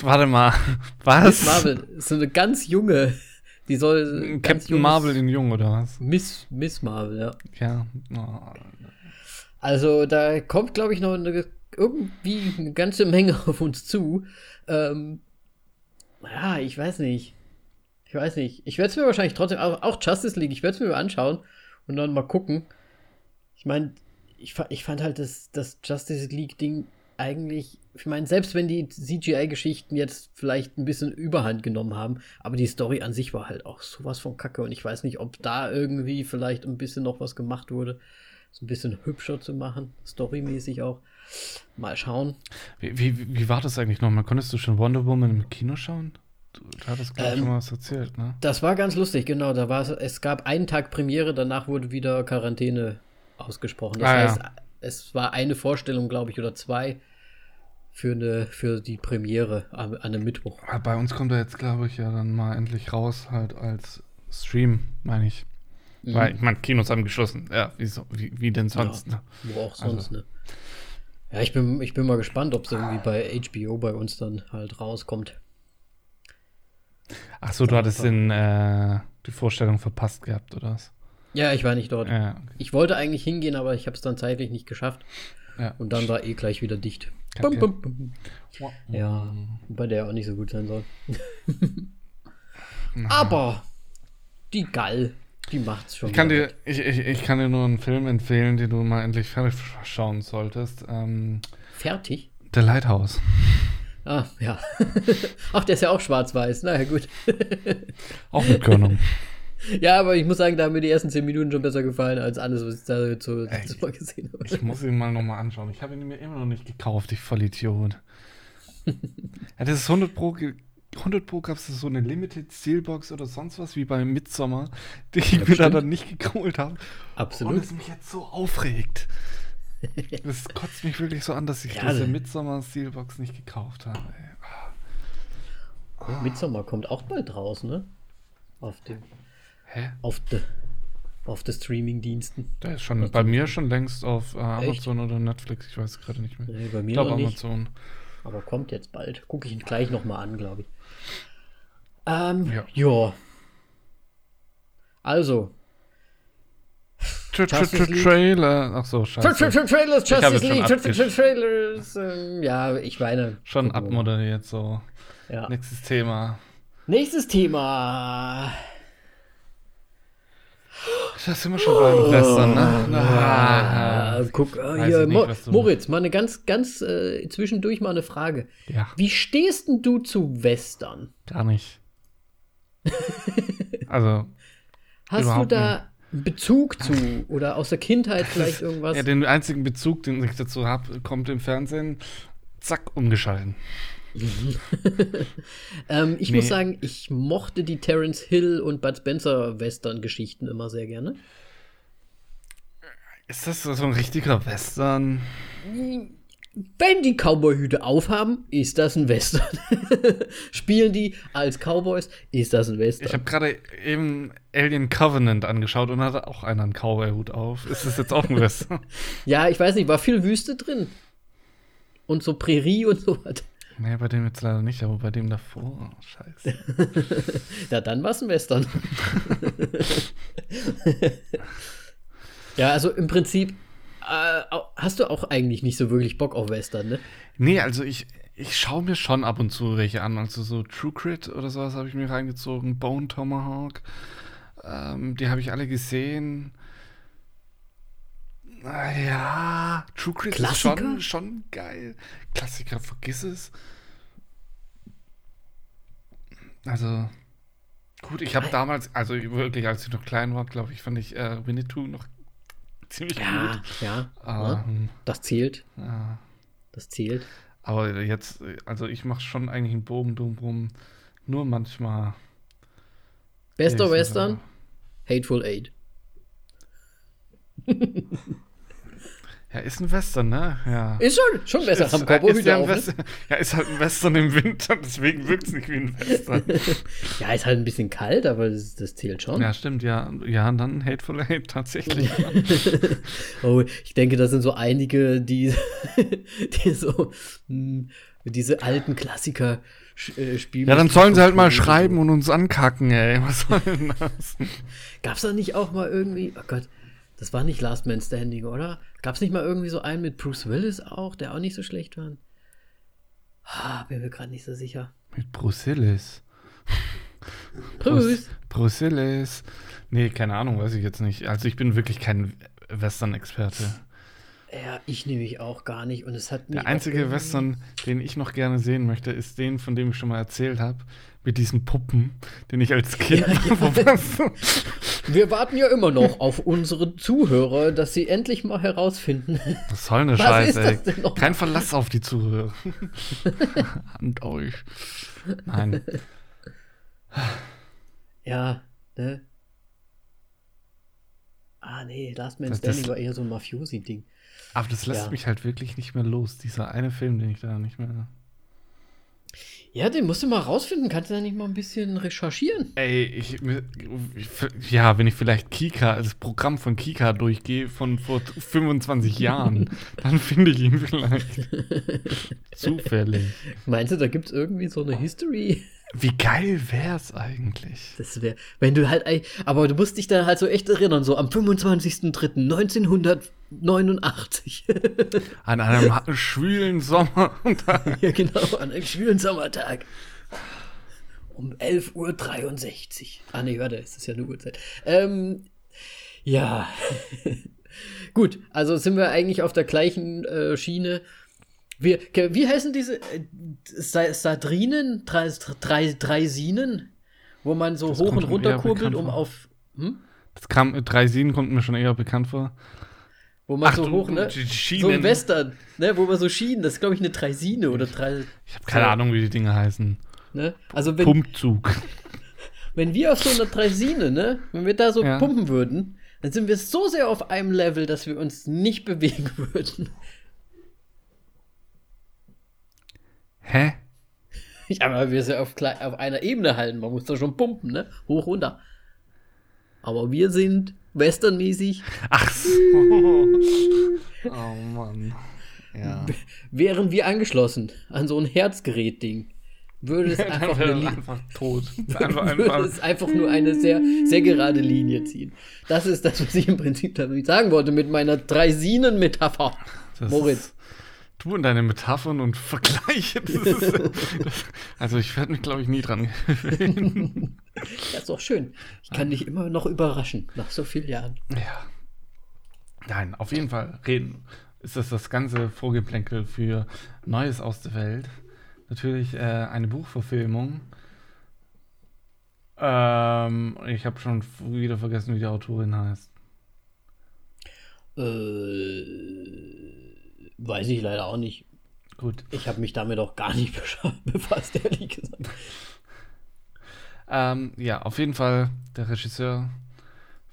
Warte mal. Miss Was? Marvel ist so eine ganz junge. Die soll. Captain Marvel in Jung, oder was? Miss, Miss Marvel, ja. Ja. Oh. Also da kommt, glaube ich, noch eine, irgendwie eine ganze Menge auf uns zu. Ähm, ja, ich weiß nicht. Ich weiß nicht. Ich werde es mir wahrscheinlich trotzdem, auch, auch Justice League, ich werde es mir mal anschauen und dann mal gucken. Ich meine, ich, ich fand halt das, das Justice League-Ding eigentlich, ich meine, selbst wenn die CGI-Geschichten jetzt vielleicht ein bisschen Überhand genommen haben, aber die Story an sich war halt auch sowas von Kacke und ich weiß nicht, ob da irgendwie vielleicht ein bisschen noch was gemacht wurde, so ein bisschen hübscher zu machen, storymäßig auch. Mal schauen. Wie, wie, wie war das eigentlich nochmal? Konntest du schon Wonder Woman im Kino schauen? Du, du hattest gerade Ähm, schon mal was erzählt, ne? Das war ganz lustig, genau. Da war es, es gab einen Tag Premiere, danach wurde wieder Quarantäne ausgesprochen. Das Ah, ja. heißt, es war eine Vorstellung, glaube ich, oder zwei für, eine, für die Premiere an, an einem Mittwoch. Ah, Bei uns kommt er jetzt, glaube ich, ja dann mal endlich raus, halt als Stream, meine ich. Mhm. Weil, ich meine, Kinos haben geschlossen. Ja, wie, so, wie, wie denn sonst? Ja. Ne? Wo auch Also. sonst, ne? Ja, ich bin, ich bin mal gespannt, ob es irgendwie bei HBO bei uns dann halt rauskommt. Ach so, du hattest den, äh, die Vorstellung verpasst gehabt, oder was? Ja, ich war nicht dort. Ja, okay. Ich wollte eigentlich hingehen, aber ich habe es dann zeitlich nicht geschafft. ja. Und dann war eh gleich wieder dicht. Kacke. Bum, bum, bum. Ja, bei der auch nicht so gut sein soll. [LAUGHS] Aber die Gall, die macht's schon. Ich kann, dir, ich, ich, ich kann dir nur einen Film empfehlen, den du mal endlich fertig schauen solltest. Ähm, Fertig? The Lighthouse. Ah, ja. [LAUGHS] Ach, der ist ja auch schwarz-weiß. Naja, gut. Auch mit Körnung. [LAUGHS] Ja, aber ich muss sagen, da haben mir die ersten zehn Minuten schon besser gefallen als alles, was ich da so, Ey, [LAUGHS] mal gesehen habe. Ich muss ihn mal nochmal anschauen. Ich habe ihn mir immer noch nicht gekauft, ich Vollidiot. [LAUGHS] ja, das ist 100 Pro. ge- 100 Pro gab es so eine Limited Steelbox oder sonst was wie bei Midsommar, die ich mir da dann nicht geholt habe. Und Absolut. es mich jetzt so aufregt. [LAUGHS] Das kotzt mich wirklich so an, dass ich Ja, diese Midsommar Steelbox nicht gekauft habe. Ey. Oh, Midsommar kommt auch bald raus, ne? Auf dem, Hä? auf de, auf de Streaming-Diensten. Der ist schon bei mir schon längst auf äh? Amazon oder Netflix, ich weiß gerade nicht mehr. Nee, bei Ich mir glaube noch nicht. Amazon. Aber kommt jetzt bald. Gucke ich ihn gleich nochmal an, glaube ich. Ähm, Ja. ja. Also. Tra tra tra. Trailer. Ach so, Tra- tra- scheiße. tra- Trailers, Ich Justice League, tra- tra- Trailers. Ähm, ja, ich meine. Schon abmoderiert so. Ja. Nächstes Thema. Nächstes Thema. Da sind wir schon beim Western, ne? Ah, Ah, guck, äh, weiß hier, ich nicht, Mo Moritz, mal eine ganz, ganz äh, zwischendurch mal eine Frage. ja, Wie stehst denn du zu Western? gar nicht. also, Hast du da einen Bezug zu oder aus der Kindheit vielleicht irgendwas? ja, den einzigen Bezug, den ich dazu habe, kommt im Fernsehen. Zack, umgeschalten. [LAUGHS] ähm, ich Nee. muss sagen, ich mochte die Terence Hill und Bud Spencer Western-Geschichten immer sehr gerne. Ist das so ein richtiger Western? Wenn die Cowboy-Hüte aufhaben, ist das ein Western. [LAUGHS] Spielen die als Cowboys, ist das ein Western. Ich habe gerade eben Alien Covenant angeschaut und hatte auch einer einen Cowboy-Hut auf. Ist das jetzt auch ein [LAUGHS] Western? ja, ich weiß nicht, war viel Wüste drin. Und so Prärie und so was. Nee, bei dem jetzt leider nicht, aber bei dem davor. Scheiße. [LAUGHS] Ja, dann war es ein Western. [LAUGHS] ja, also im Prinzip äh, hast du auch eigentlich nicht so wirklich Bock auf Western, ne? Nee, also ich, ich schaue mir schon ab und zu welche an. Also so True Crit oder sowas habe ich mir reingezogen. Bone Tomahawk. Ähm, die habe ich alle gesehen. Ah, Ja, True Crit ist schon, schon geil. Klassiker, vergiss es. Also, gut, ich habe damals, also wirklich, als ich noch klein war, glaube ich, fand ich äh, Winnetou noch ziemlich Ja, gut. ja. Aber, ja. Das zählt. ja. Das zählt. Aber jetzt, also ich mache schon eigentlich einen Bogen drum, nur manchmal. Bester Western? Hateful Eight. [LAUGHS] Ja, ist ein Western, ne? Ja. Ist schon, schon besser. Ist- Haben ist Cowboy-Hüte ja, ein auf, ne? Western, ja, ist halt ein Western im Winter, deswegen wirkt es nicht wie ein Western. [LAUGHS] Ja, ist halt ein bisschen kalt, aber das, das zählt schon. ja, stimmt, ja. Ja, und dann Hateful Hate tatsächlich. [LAUGHS] Oh, ich denke, da sind so einige, die, [LAUGHS] die so mh, diese alten Klassiker äh, spielen. ja, dann sollen sie halt mal schreiben und uns ankacken, ey. Was soll denn das? Gab's da nicht auch mal irgendwie, oh Gott, das war nicht Last Man Standing, oder? Gab's nicht mal irgendwie so einen mit Bruce Willis auch, der auch nicht so schlecht war? Ah, bin mir gerade nicht so sicher. Mit Brusillis. Bruce. Brusillis. Nee, keine Ahnung, weiß ich jetzt nicht. Also ich bin wirklich kein Western-Experte. Ja, ich nehme ich auch gar nicht. Und es hat mich Der einzige Western, den ich noch gerne sehen möchte, ist den, von dem ich schon mal erzählt habe, mit diesen Puppen, den ich als Kind [LAUGHS] [LAUGHS] Wir warten ja immer noch auf unsere Zuhörer, dass sie endlich mal herausfinden. Was soll eine Was Scheiße, das ey. Kein Verlass auf die Zuhörer. [LAUGHS] Hand euch. Nein. ja, ne? Ah, nee, Last Man Das- das- Standing war eher so ein Mafiosi-Ding. Aber das lässt Ja. mich halt wirklich nicht mehr los. Dieser eine Film, den ich da nicht mehr. Ja, den musst du mal rausfinden. Kannst du da nicht mal ein bisschen recherchieren? Ey, ich, ja, wenn ich vielleicht Kika, das Programm von Kika durchgehe von vor 25 Jahren, [LAUGHS] dann finde ich ihn vielleicht. Zufällig. Meinst du, da gibt es irgendwie so eine History? Wie geil wär's eigentlich? Das wäre, wenn du halt, aber du musst dich da halt so echt erinnern, so am 25.03.1989. [LAUGHS] An einem schwülen Sommer. [LAUGHS] ja, genau, an einem schwülen Sommertag. Um 11.63 Uhr. Ah, nee, warte, es ist ja eine Uhrzeit. Ähm, ja. [LAUGHS] Gut, also sind wir eigentlich auf der gleichen äh, Schiene. Wir, wie heißen diese äh, Sa- Sardrinen? Drei, drei, Dreisinen? Wo man so Das hoch und runter kurbelt, um auf, Hm? Das kam, drei Sieben kommt mir schon eher bekannt vor. Wo man Ach, so hoch, ne? die So Schienen. ein Western, ne? Wo man so Schienen, das ist, glaube ich, eine Dreisine oder drei. Ich habe keine Ahnung, wie die Dinge heißen. Ne? Also wenn, Pumpzug. [LAUGHS] wenn wir auf so einer Dreisine, ne? Wenn wir da so Ja. pumpen würden, dann sind wir so sehr auf einem Level, dass wir uns nicht bewegen [LAUGHS] würden. Hä? Ja, aber wir sind auf, auf einer Ebene halten. Man muss da schon pumpen, ne? Hoch, runter. Aber wir sind westernmäßig, Ach so. [LAUGHS] oh Mann. Ja. wären wir angeschlossen an so ein Herzgerät-Ding. Würde es einfach, eine einfach tot. [LAUGHS] Einfach, würde einfach. es einfach nur eine sehr, sehr gerade Linie ziehen. Das ist das, was ich im Prinzip damit sagen wollte mit meiner Dreisinen-Metapher. Moritz. Du und deine Metaphern und Vergleiche. [LAUGHS] Ist, das, also ich werde mich, glaube ich, nie dran gewöhnen. Das ist doch schön. Ich kann dich immer noch überraschen, nach so vielen Jahren. Ja. Nein, auf jeden Fall reden. Ist das das ganze Vorgeplänkel für Neues aus der Welt? Natürlich äh, eine Buchverfilmung. Ähm, ich habe schon wieder vergessen, wie die Autorin heißt. Äh, weiß ich leider auch nicht. Gut. Ich habe mich damit auch gar nicht [LAUGHS] befasst, ehrlich gesagt. Ähm, ja, auf jeden Fall der Regisseur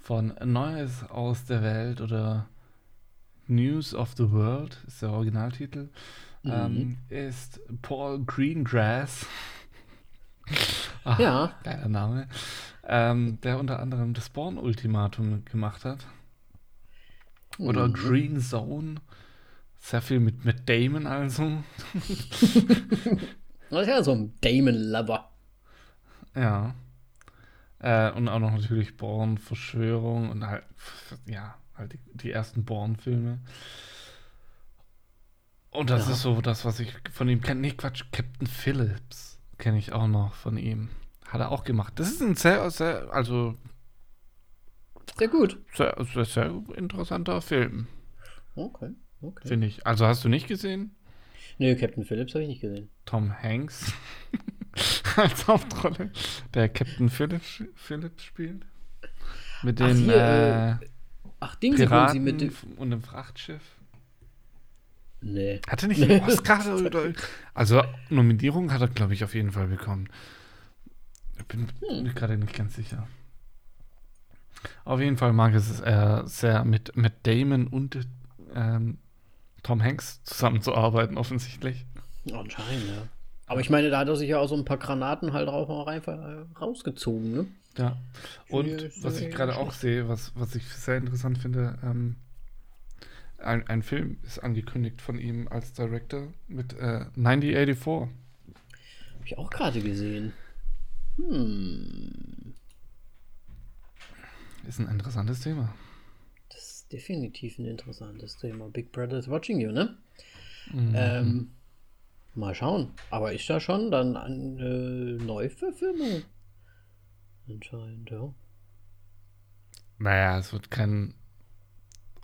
von Neues aus der Welt oder News of the World ist der Originaltitel. Ähm, ist Paul Greengrass. Ah, Ja. Geiler Name. Ähm, der unter anderem das Born-Ultimatum gemacht hat. Oder Mhm. Green Zone. Sehr viel mit, mit Damon also. [LAUGHS] Das ist ja so ein Damon-Lover. Ja. Äh, und auch noch natürlich Born, Verschwörung und halt, ja, halt die, die ersten Born-Filme. Und das Ja. ist so das, was ich von ihm kenne. Nee, Quatsch, Captain Phillips kenne ich auch noch von ihm. Hat er auch gemacht. Das ist ein sehr, sehr, also Sehr gut. sehr, sehr, sehr interessanter Film, Okay, okay. finde ich. Also hast du nicht gesehen? Nee, Captain Phillips habe ich nicht gesehen. Tom Hanks [LAUGHS] als Hauptrolle, der Captain Phillips, Phillips spielt. Mit Ach, den hier, äh, äh, Ach, Ding, sie Piraten mit dem. und einem Frachtschiff. Nee. Hat er nicht [LAUGHS] einen Oscar oder? Also Nominierung hat er, glaube ich, auf jeden Fall bekommen. Ich bin Hm. mir gerade nicht ganz sicher. Auf jeden Fall mag es äh, sehr mit, mit Damon und ähm, Tom Hanks zusammenzuarbeiten, offensichtlich. Anscheinend, ja. Aber ich meine, da hat er sich ja auch so ein paar Granaten halt auch rein, äh, rausgezogen, ne? Ja. Und was ich gerade auch sehe, was, was ich sehr interessant finde, ähm, ein, ein Film ist angekündigt von ihm als Director mit äh, 9084. Hab ich auch gerade gesehen. Hm. Ist ein interessantes Thema. Ist definitiv ein interessantes Thema. Big Brother is watching you, ne? Mhm. Ähm, mal schauen. Aber ist da schon dann eine Neuverfilmung? Anscheinend, ja. Naja, es wird kein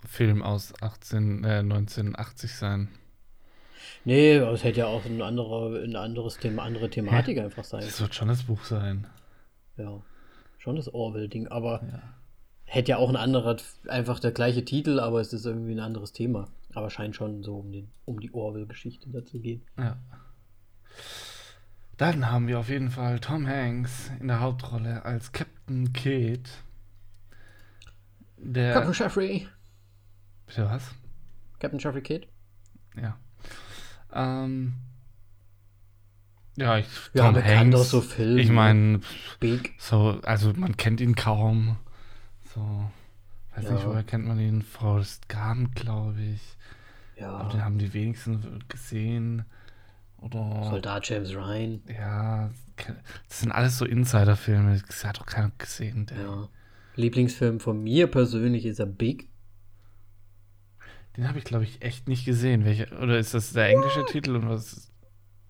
Film aus 18, äh, 1980 sein. Nee, aber es hätte ja auch ein, anderer, ein anderes Thema, andere Thematik einfach sein. Es wird schon das Buch sein. Ja. Schon das Orwell-Ding, aber Ja. Hätte ja auch ein anderer, einfach der gleiche Titel, aber es ist irgendwie ein anderes Thema. Aber scheint schon so um, den, um die Orwell-Geschichte da zu gehen. ja. Dann haben wir auf jeden Fall Tom Hanks in der Hauptrolle als Captain Kidd. Der. Captain Jeffrey. Bitte was? Captain Jeffrey Kid. Ja. Ähm. Ja, ich. Ja, bekannt aus so Filmen. Ich meine, so, also man kennt ihn kaum. So. Weiß Ja. nicht, woher kennt man ihn? Forrest Gump, glaube ich. Aber den Ja. haben die wenigsten gesehen. Oder. Soldat James Ryan. Ja, das sind alles so Insider-Filme. Das hat doch keiner gesehen. Der. Ja. Lieblingsfilm von mir persönlich ist er Big. Den habe ich, glaube ich, echt nicht gesehen. Welche, oder ist das der englische Titel und was?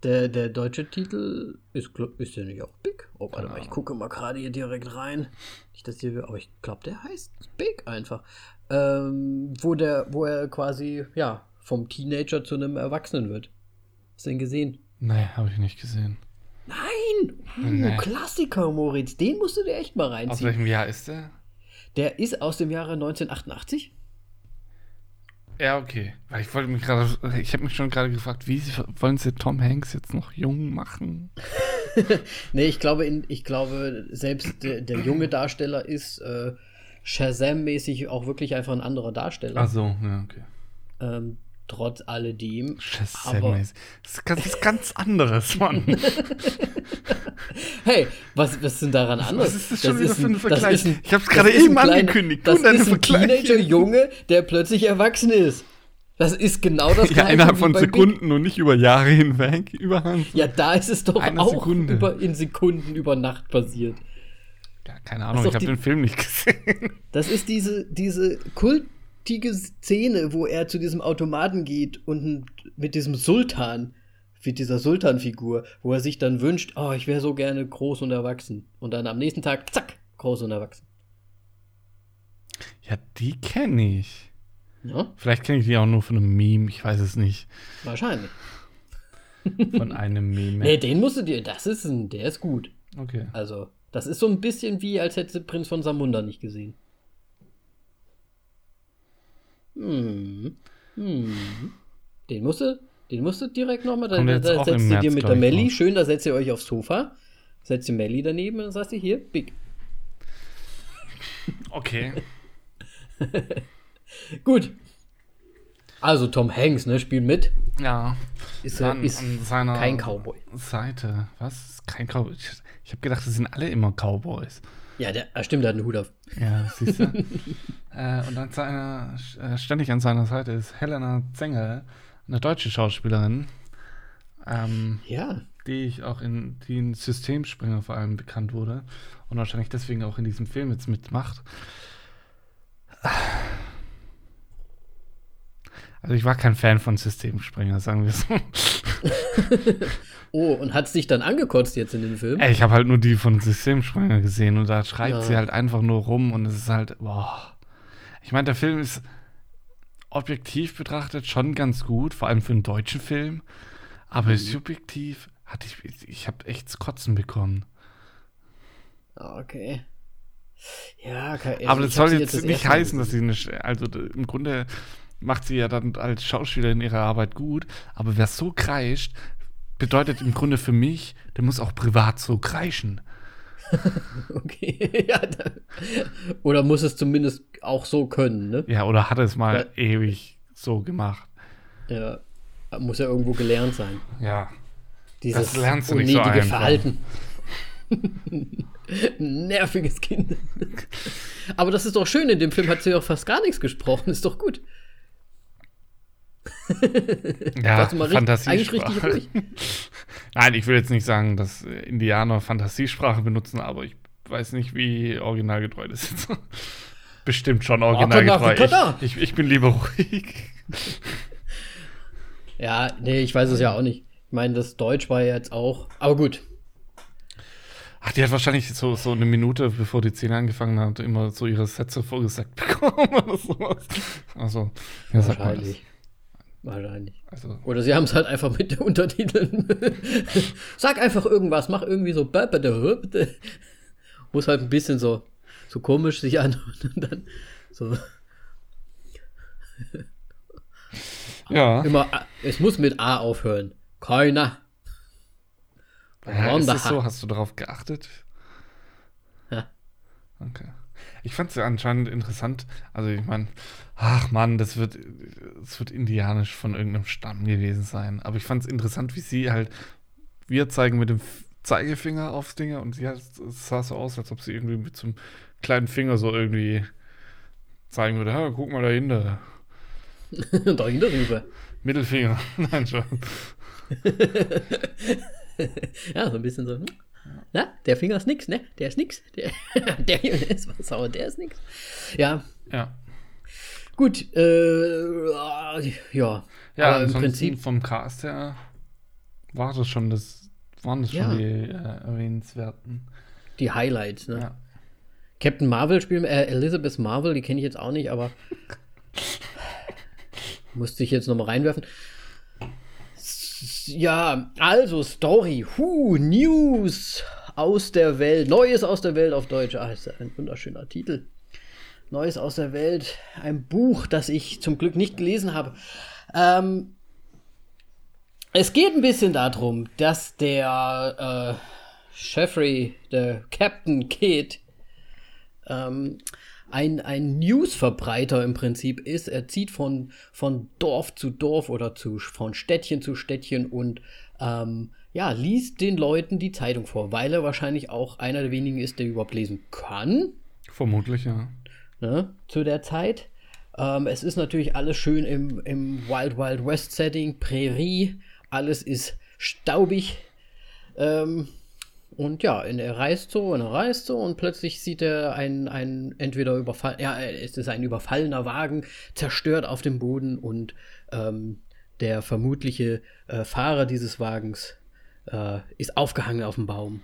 Der, der deutsche Titel ist, ist der nicht auch Big? Oh, warte mal, ich Ahnung. gucke mal gerade hier direkt rein. Nicht, dass hier, aber ich glaube, der heißt Big einfach. Ähm, wo, der, wo er quasi, ja, vom Teenager zu einem Erwachsenen wird. Hast du den gesehen? Nee, habe ich nicht gesehen. Nein! Uh, Nee. Klassiker, Moritz. Den musst du dir echt mal Aus reinziehen. welchem Jahr ist der? Der ist aus dem Jahre 1988. Ja, okay. Weil ich wollte mich gerade, ich habe mich schon gerade gefragt, wie sie, wollen sie Tom Hanks jetzt noch jung machen? [LAUGHS] nee, ich glaube, in, ich glaube, selbst der, der junge Darsteller ist äh, Shazam-mäßig auch wirklich einfach ein anderer Darsteller. Ach so, ja, okay. Ähm, trotz alledem. Shazam-mäßig. Das ist ganz, das ist ganz anderes, Mann. hey, was, was ist denn daran anders? Was ist das schon wieder ist für ein das Vergleich? ein- Ich hab's das gerade eben kleiner- angekündigt. Das ist ein. Teenager-Junge, der plötzlich erwachsen ist. Das ist genau das [LAUGHS] Ja, Gleiche innerhalb wie von bei Big. Sekunden und nicht über Jahre hinweg. [LAUGHS] Überhand. Ja, da ist es doch Eine auch über, in Sekunden über Nacht passiert. Ja, keine Ahnung, ich habe den Film nicht [LAUGHS] gesehen. Das ist diese, diese kultige Szene, wo er zu diesem Automaten geht und mit diesem Sultan, mit dieser Sultan-Figur, wo er sich dann wünscht, oh, ich wäre so gerne groß und erwachsen. Und dann am nächsten Tag, zack, groß und erwachsen. Ja, die kenne ich. Ja, Vielleicht kenne ich die auch nur von einem Meme, ich weiß es nicht. wahrscheinlich. Von einem Meme. [LAUGHS] Nee, den musst du dir, das ist ein, der ist gut. Okay. Also, das ist so ein bisschen wie, als hätte Prinz von Samunda nicht gesehen. Hm. Hm. Den musst du, den musst du direkt nochmal, da, Kommt da, setzt du dir mit der Melli, schön, da setzt ihr euch aufs Sofa, setzt die Melli daneben und dann sagst du hier, big. Okay. [LAUGHS] Gut. Also Tom Hanks, ne, spielt mit. Ja. Ist, Dann äh, ist an seiner kein Cowboy. Seite. Was? Kein Cowboy. Ich, ich habe gedacht, das sind alle immer Cowboys. Ja, der, ah, stimmt, der hat einen Hut auf. Ja, siehst du. [LAUGHS] äh, und an seiner, äh, ständig an seiner Seite ist Helena Zengel, eine deutsche Schauspielerin, ähm, Ja. die ich auch in die in Systemspringer vor allem bekannt wurde und wahrscheinlich deswegen auch in diesem Film jetzt mitmacht. Also ich war kein Fan von Systemspringer, sagen wir so. [LAUGHS] [LAUGHS] Oh, und hat es dich dann angekotzt jetzt in dem Film? Ey, ich habe halt nur die von Systemspringer gesehen und da schreit Ja. sie halt einfach nur rum und es ist halt, boah. Ich meine, der Film ist objektiv betrachtet schon ganz gut, vor allem für einen deutschen Film. Aber Mhm. subjektiv hatte ich, ich habe echt Kotzen bekommen. Ah, Okay. Ja, kann, also Aber das soll sie jetzt das nicht heißen, dass sie eine, also im Grunde macht sie ja dann als Schauspielerin ihre Arbeit gut, aber wer so kreischt, bedeutet im Grunde für mich, der muss auch privat so kreischen. [LAUGHS] Okay, [LAUGHS] ja. Da, oder muss es zumindest auch so können, ne? Ja, oder hat es mal Ja. ewig so gemacht? Ja. Muss ja irgendwo gelernt sein. Ja. Dieses Das lernst du nicht so einfach. Verhalten. [LAUGHS] Nerviges Kind. Aber das ist doch schön, in dem Film hat sie auch fast gar nichts gesprochen, ist doch gut. [LAUGHS] Ja, Fantasiesprache. eigentlich richtig ruhig. [LAUGHS] Nein, ich will jetzt nicht sagen, dass Indianer Fantasiesprache benutzen, aber ich weiß nicht, wie originalgetreu das ist. [LAUGHS] Bestimmt schon originalgetreu. Ich, ich, ich bin lieber ruhig. Ja, nee, ich weiß es ja auch nicht. Ich meine, das Deutsch war ja jetzt auch. Aber gut. Ach, die hat wahrscheinlich so, so eine Minute, bevor die Szene angefangen hat, immer so ihre Sätze vorgesagt bekommen oder sowas. Also, ja. Wahrscheinlich. Wahrscheinlich. Also, Oder sie haben es halt einfach mit den Untertiteln. [LAUGHS] Sag einfach irgendwas, mach irgendwie so. Muss halt ein bisschen so, so komisch sich anhören und dann so. ja. Immer, es muss mit A aufhören. Keiner. ja ist das so? Hast du darauf geachtet? Ja. Okay. Ich fand es ja anscheinend interessant. Also, ich meine, ach Mann, das wird, das wird indianisch von irgendeinem Stamm gewesen sein. Aber ich fand es interessant, wie sie halt, wir zeigen mit dem Zeigefinger aufs Dinge und sie hat, es sah so aus, als ob sie irgendwie mit so einem kleinen Finger so irgendwie zeigen würde, "Ha, guck mal dahinter. [LAUGHS] Dahinter rüber. Mittelfinger. [LAUGHS] Nein, schon. [LAUGHS] Ja, so ein bisschen so. hm? Na, der Finger ist nix, ne? Der ist nix. Der, [LAUGHS] der hier ist was sauer, der ist nix. Ja, Ja. gut. Äh, ja. Ja, Aber im Prinzip. vom Cast her war das schon das, waren das schon Ja. die äh, erwähnenswerten. Die Highlights, ne? Ja. Captain Marvel spielen, äh, Elizabeth Marvel, die kenne ich jetzt auch nicht, aber [LAUGHS] musste ich jetzt nochmal reinwerfen. Ja, also Story, Hu, News aus der Welt, Neues aus der Welt auf Deutsch. Ah, ist ein wunderschöner Titel. Neues aus der Welt. Ein Buch, das ich zum Glück nicht gelesen habe. Ähm, es geht ein bisschen darum, dass der äh, Jeffrey, der Captain Kid, ähm, ein, ein Newsverbreiter im Prinzip ist. Er zieht von, von Dorf zu Dorf oder zu, von Städtchen zu Städtchen und ähm, ja, liest den Leuten die Zeitung vor, weil er wahrscheinlich auch einer der wenigen ist, der überhaupt lesen kann. Vermutlich, ja. Ne, zu der Zeit. Ähm, es ist natürlich alles schön im, im Wild Wild West Setting, Prärie, alles ist staubig. Ähm, und ja, er reist so und er reist so und plötzlich sieht er einen, einen entweder überfallen, ja, es ist ein überfallener Wagen, zerstört auf dem Boden und ähm, der vermutliche äh, Fahrer dieses Wagens äh, ist aufgehangen auf dem Baum.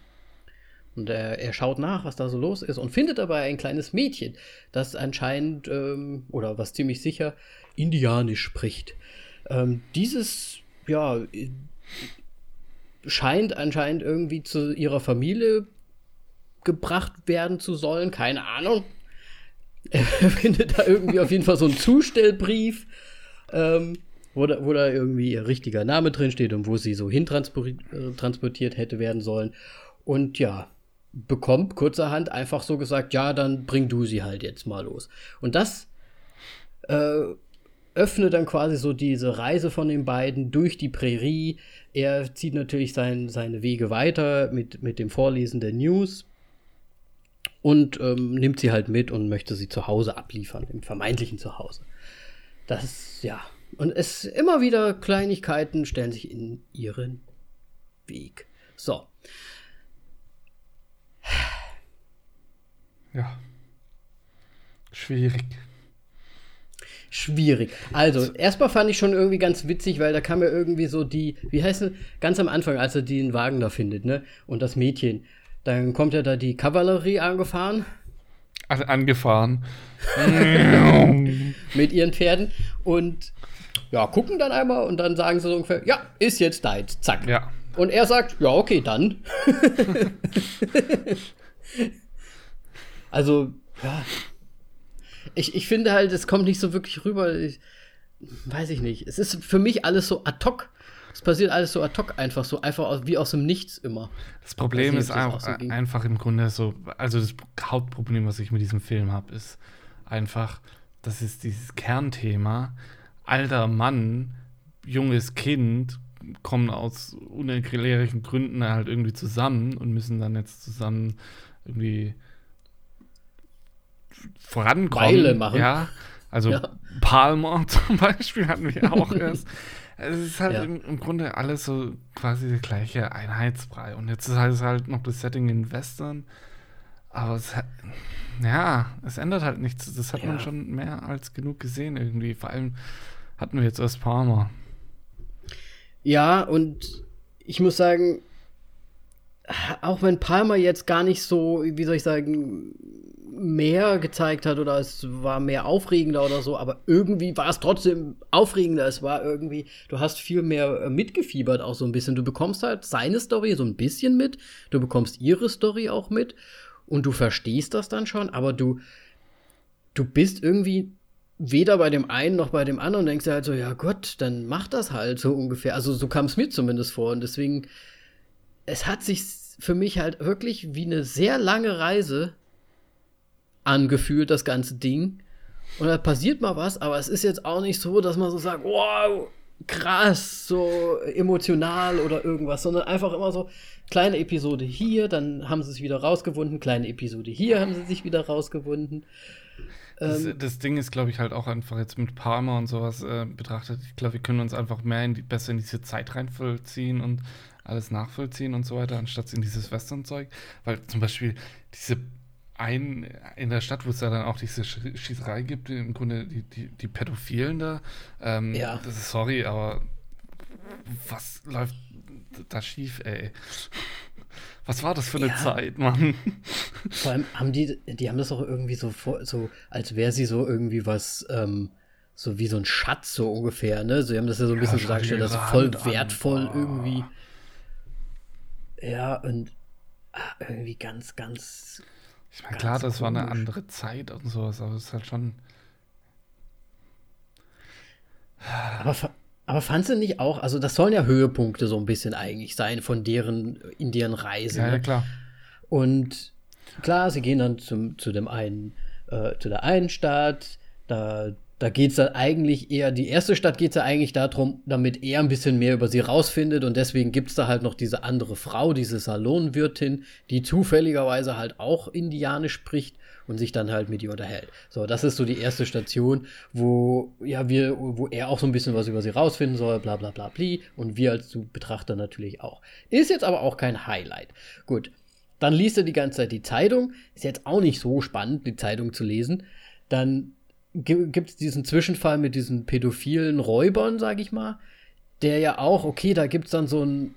Und er, er, schaut nach, was da so los ist und findet dabei ein kleines Mädchen, das anscheinend, ähm, oder was ziemlich sicher, Indianisch spricht. Ähm, dieses, ja, scheint anscheinend irgendwie zu ihrer Familie gebracht werden zu sollen. Keine Ahnung. [LAUGHS] Er findet da irgendwie auf jeden Fall so einen Zustellbrief, ähm, wo, da, wo da irgendwie ihr richtiger Name drin steht und wo sie so hintransportiert äh, hätte werden sollen. Und ja, bekommt kurzerhand einfach so gesagt, ja, dann bring du sie halt jetzt mal los. Und das äh, öffnet dann quasi so diese Reise von den beiden durch die Prärie. Er zieht natürlich sein, seine Wege weiter mit, mit dem Vorlesen der News und ähm, nimmt sie halt mit und möchte sie zu Hause abliefern, im vermeintlichen Zuhause. Das ja. Und es immer wieder Kleinigkeiten stellen sich in ihren Weg. So. Ja. Schwierig schwierig. Also, erstmal fand ich schon irgendwie ganz witzig, weil da kam ja irgendwie so die, wie heißt es, ganz am Anfang, als er den Wagen da findet, ne? Und das Mädchen. Dann kommt ja da die Kavallerie angefahren. Ach, angefahren. [LAUGHS] mit ihren Pferden. Und ja, gucken dann einmal und dann sagen sie so ungefähr, ja, ist jetzt deins. Zack. Ja. Und er sagt, ja, okay, dann. [LAUGHS] also, ja, ich, ich finde halt, es kommt nicht so wirklich rüber. Ich, weiß ich nicht. Es ist für mich alles so ad hoc. Es passiert alles so ad hoc einfach so, einfach wie aus dem Nichts immer. Das Problem nicht, ist auch, so einfach im Grunde so, also das Hauptproblem, was ich mit diesem Film habe, ist einfach, das ist dieses Kernthema. Alter Mann, junges Kind kommen aus unerklärlichen Gründen halt irgendwie zusammen und müssen dann jetzt zusammen irgendwie vorankommen. Weile machen. Ja, also ja. Palmer [LAUGHS] zum Beispiel hatten wir auch [LAUGHS] erst. Es ist halt ja. im, im, Grunde alles so quasi der gleiche Einheitsbrei. Und jetzt ist halt, halt noch das Setting in Western. Aber es hat, ja, es ändert halt nichts. Das hat ja. man schon mehr als genug gesehen irgendwie. Vor allem hatten wir jetzt erst Palmer. Ja, und ich muss sagen, auch wenn Palmer jetzt gar nicht so, wie soll ich sagen, mehr gezeigt hat oder es war mehr aufregender oder so, aber irgendwie war es trotzdem aufregender. Es war irgendwie, du hast viel mehr äh, mitgefiebert auch so ein bisschen. Du bekommst halt seine Story so ein bisschen mit, du bekommst ihre Story auch mit und du verstehst das dann schon, aber du, du bist irgendwie weder bei dem einen noch bei dem anderen denkst du halt so, ja Gott, dann mach das halt so ungefähr. Also so kam es mir zumindest vor und deswegen, es hat sich für mich halt wirklich wie eine sehr lange Reise angefühlt, das ganze Ding. Und da passiert mal was, aber es ist jetzt auch nicht so, dass man so sagt, wow, krass, so emotional oder irgendwas, sondern einfach immer so, kleine Episode hier, dann haben sie sich wieder rausgewunden, kleine Episode hier haben sie sich wieder rausgewunden. Das, ähm, das Ding ist, glaube ich, halt auch einfach jetzt mit Palmer und sowas äh, betrachtet. Ich glaube, wir können uns einfach mehr in die, besser in diese Zeit reinvollziehen und alles nachvollziehen und so weiter, anstatt in dieses Western-Zeug. Weil zum Beispiel diese ein, in der Stadt, wo es ja dann auch diese Schießerei gibt, im Grunde die, die, die Pädophilen da. Ähm, ja. Das ist sorry, aber was läuft da schief, ey? Was war das für eine ja. Zeit, Mann? Vor allem haben die, die haben das auch irgendwie so vor, so, als wäre sie so irgendwie was, ähm, so wie so ein Schatz, so ungefähr, ne? Sie haben das ja so ein bisschen ja, so dargestellt, das ist voll wertvoll an. irgendwie. Ja, und ah, irgendwie ganz, ganz Ich meine, klar, das komisch. war eine andere Zeit und sowas, aber es ist halt schon. Aber, aber fandst du nicht auch, also das sollen ja Höhepunkte so ein bisschen eigentlich sein von deren in deren Reise. Ja, ne? ja klar. Und klar, sie gehen dann zum, zu dem einen, äh, zu der einen Stadt, da da geht es dann eigentlich eher, die erste Stadt geht es ja eigentlich darum, damit er ein bisschen mehr über sie rausfindet und deswegen gibt es da halt noch diese andere Frau, diese Salonwirtin, die zufälligerweise halt auch Indianisch spricht und sich dann halt mit ihr unterhält. So, das ist so die erste Station, wo, ja, wir, wo er auch so ein bisschen was über sie rausfinden soll, bla bla bla bli und wir als Betrachter natürlich auch. Ist jetzt aber auch kein Highlight. Gut, dann liest er die ganze Zeit die Zeitung, ist jetzt auch nicht so spannend, die Zeitung zu lesen. Dann gibt es diesen Zwischenfall mit diesen pädophilen Räubern, sag ich mal, der ja auch, okay, da gibt es dann so ein,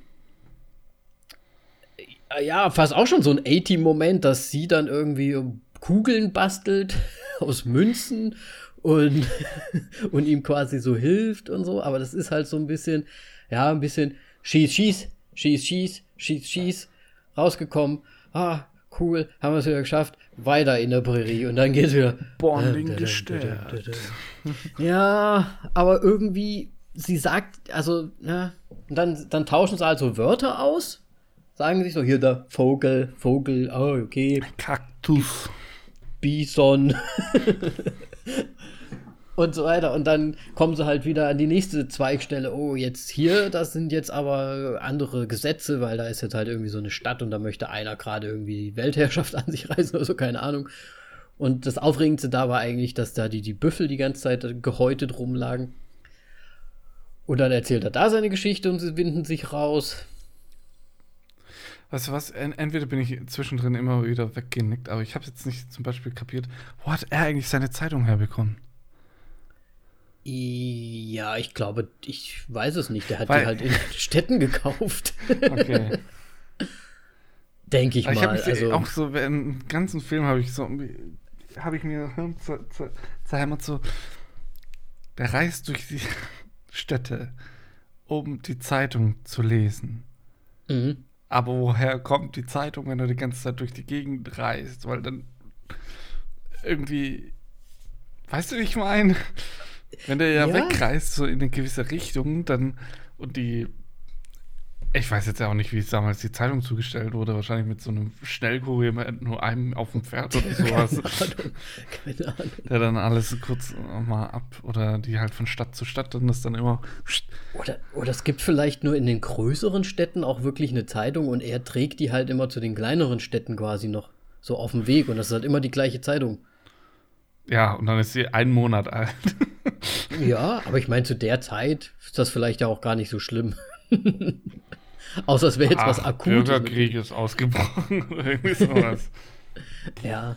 ja, fast auch schon so ein 80-Moment, dass sie dann irgendwie Kugeln bastelt [LAUGHS] aus Münzen und, [LAUGHS] und ihm quasi so hilft und so, aber das ist halt so ein bisschen, ja, ein bisschen schieß, schieß, schieß, schieß, schieß, schieß, rausgekommen, ah, cool, haben wir es wieder geschafft, weiter in der Prärie und dann geht es wieder. Bonding gestört. Ja, aber irgendwie, sie sagt, also, ja, und dann, dann tauschen sie also Wörter aus, sagen sich so, hier der Vogel, Vogel, oh, okay. Kaktus. Bison. Und so weiter. Und dann kommen sie halt wieder an die nächste Zweigstelle. Oh, jetzt hier, das sind jetzt aber andere Gesetze, weil da ist jetzt halt irgendwie so eine Stadt und da möchte einer gerade irgendwie die Weltherrschaft [LAUGHS] an sich reißen oder so, keine Ahnung. Und das Aufregendste da war eigentlich, dass da die, die Büffel die ganze Zeit gehäutet rumlagen. Und dann erzählt er da seine Geschichte und sie winden sich raus. Weißt du was? Entweder bin ich zwischendrin immer wieder weggenickt, aber ich habe jetzt nicht zum Beispiel kapiert, wo hat er eigentlich seine Zeitung herbekommen? Ja, ich glaube, ich weiß es nicht. Der hat Weil, die halt in [LAUGHS] Städten gekauft. Okay. [LAUGHS] Denke ich, ich mal. also, auch so, im ganzen Film habe ich so, habe ich mir zerhämmert so, der reist durch die [LAUGHS] Städte, um die Zeitung zu lesen. Mhm. Aber woher kommt die Zeitung, wenn er die ganze Zeit durch die Gegend reist? Weil dann irgendwie, weißt du, wie ich meine? Wenn der ja, ja, wegreist, so in eine gewisse Richtung, dann und die. Ich weiß jetzt ja auch nicht, wie es damals die Zeitung zugestellt wurde. Wahrscheinlich mit so einem Schnellkurier mit nur einem auf dem Pferd oder [LAUGHS] sowas. Keine Ahnung. Keine Ahnung. Der dann alles kurz mal ab oder die halt von Stadt zu Stadt und das dann immer. Oder, oder es gibt vielleicht nur in den größeren Städten auch wirklich eine Zeitung und er trägt die halt immer zu den kleineren Städten quasi noch so auf dem Weg und das ist halt immer die gleiche Zeitung. Ja, und dann ist sie einen Monat alt. [LAUGHS] ja, aber ich meine, zu der Zeit ist das vielleicht ja auch gar nicht so schlimm. [LAUGHS] Außer es wäre jetzt Ach, was Akutes. Bürgerkrieg ist ausgebrochen [LAUGHS] oder irgendwie sowas. ja.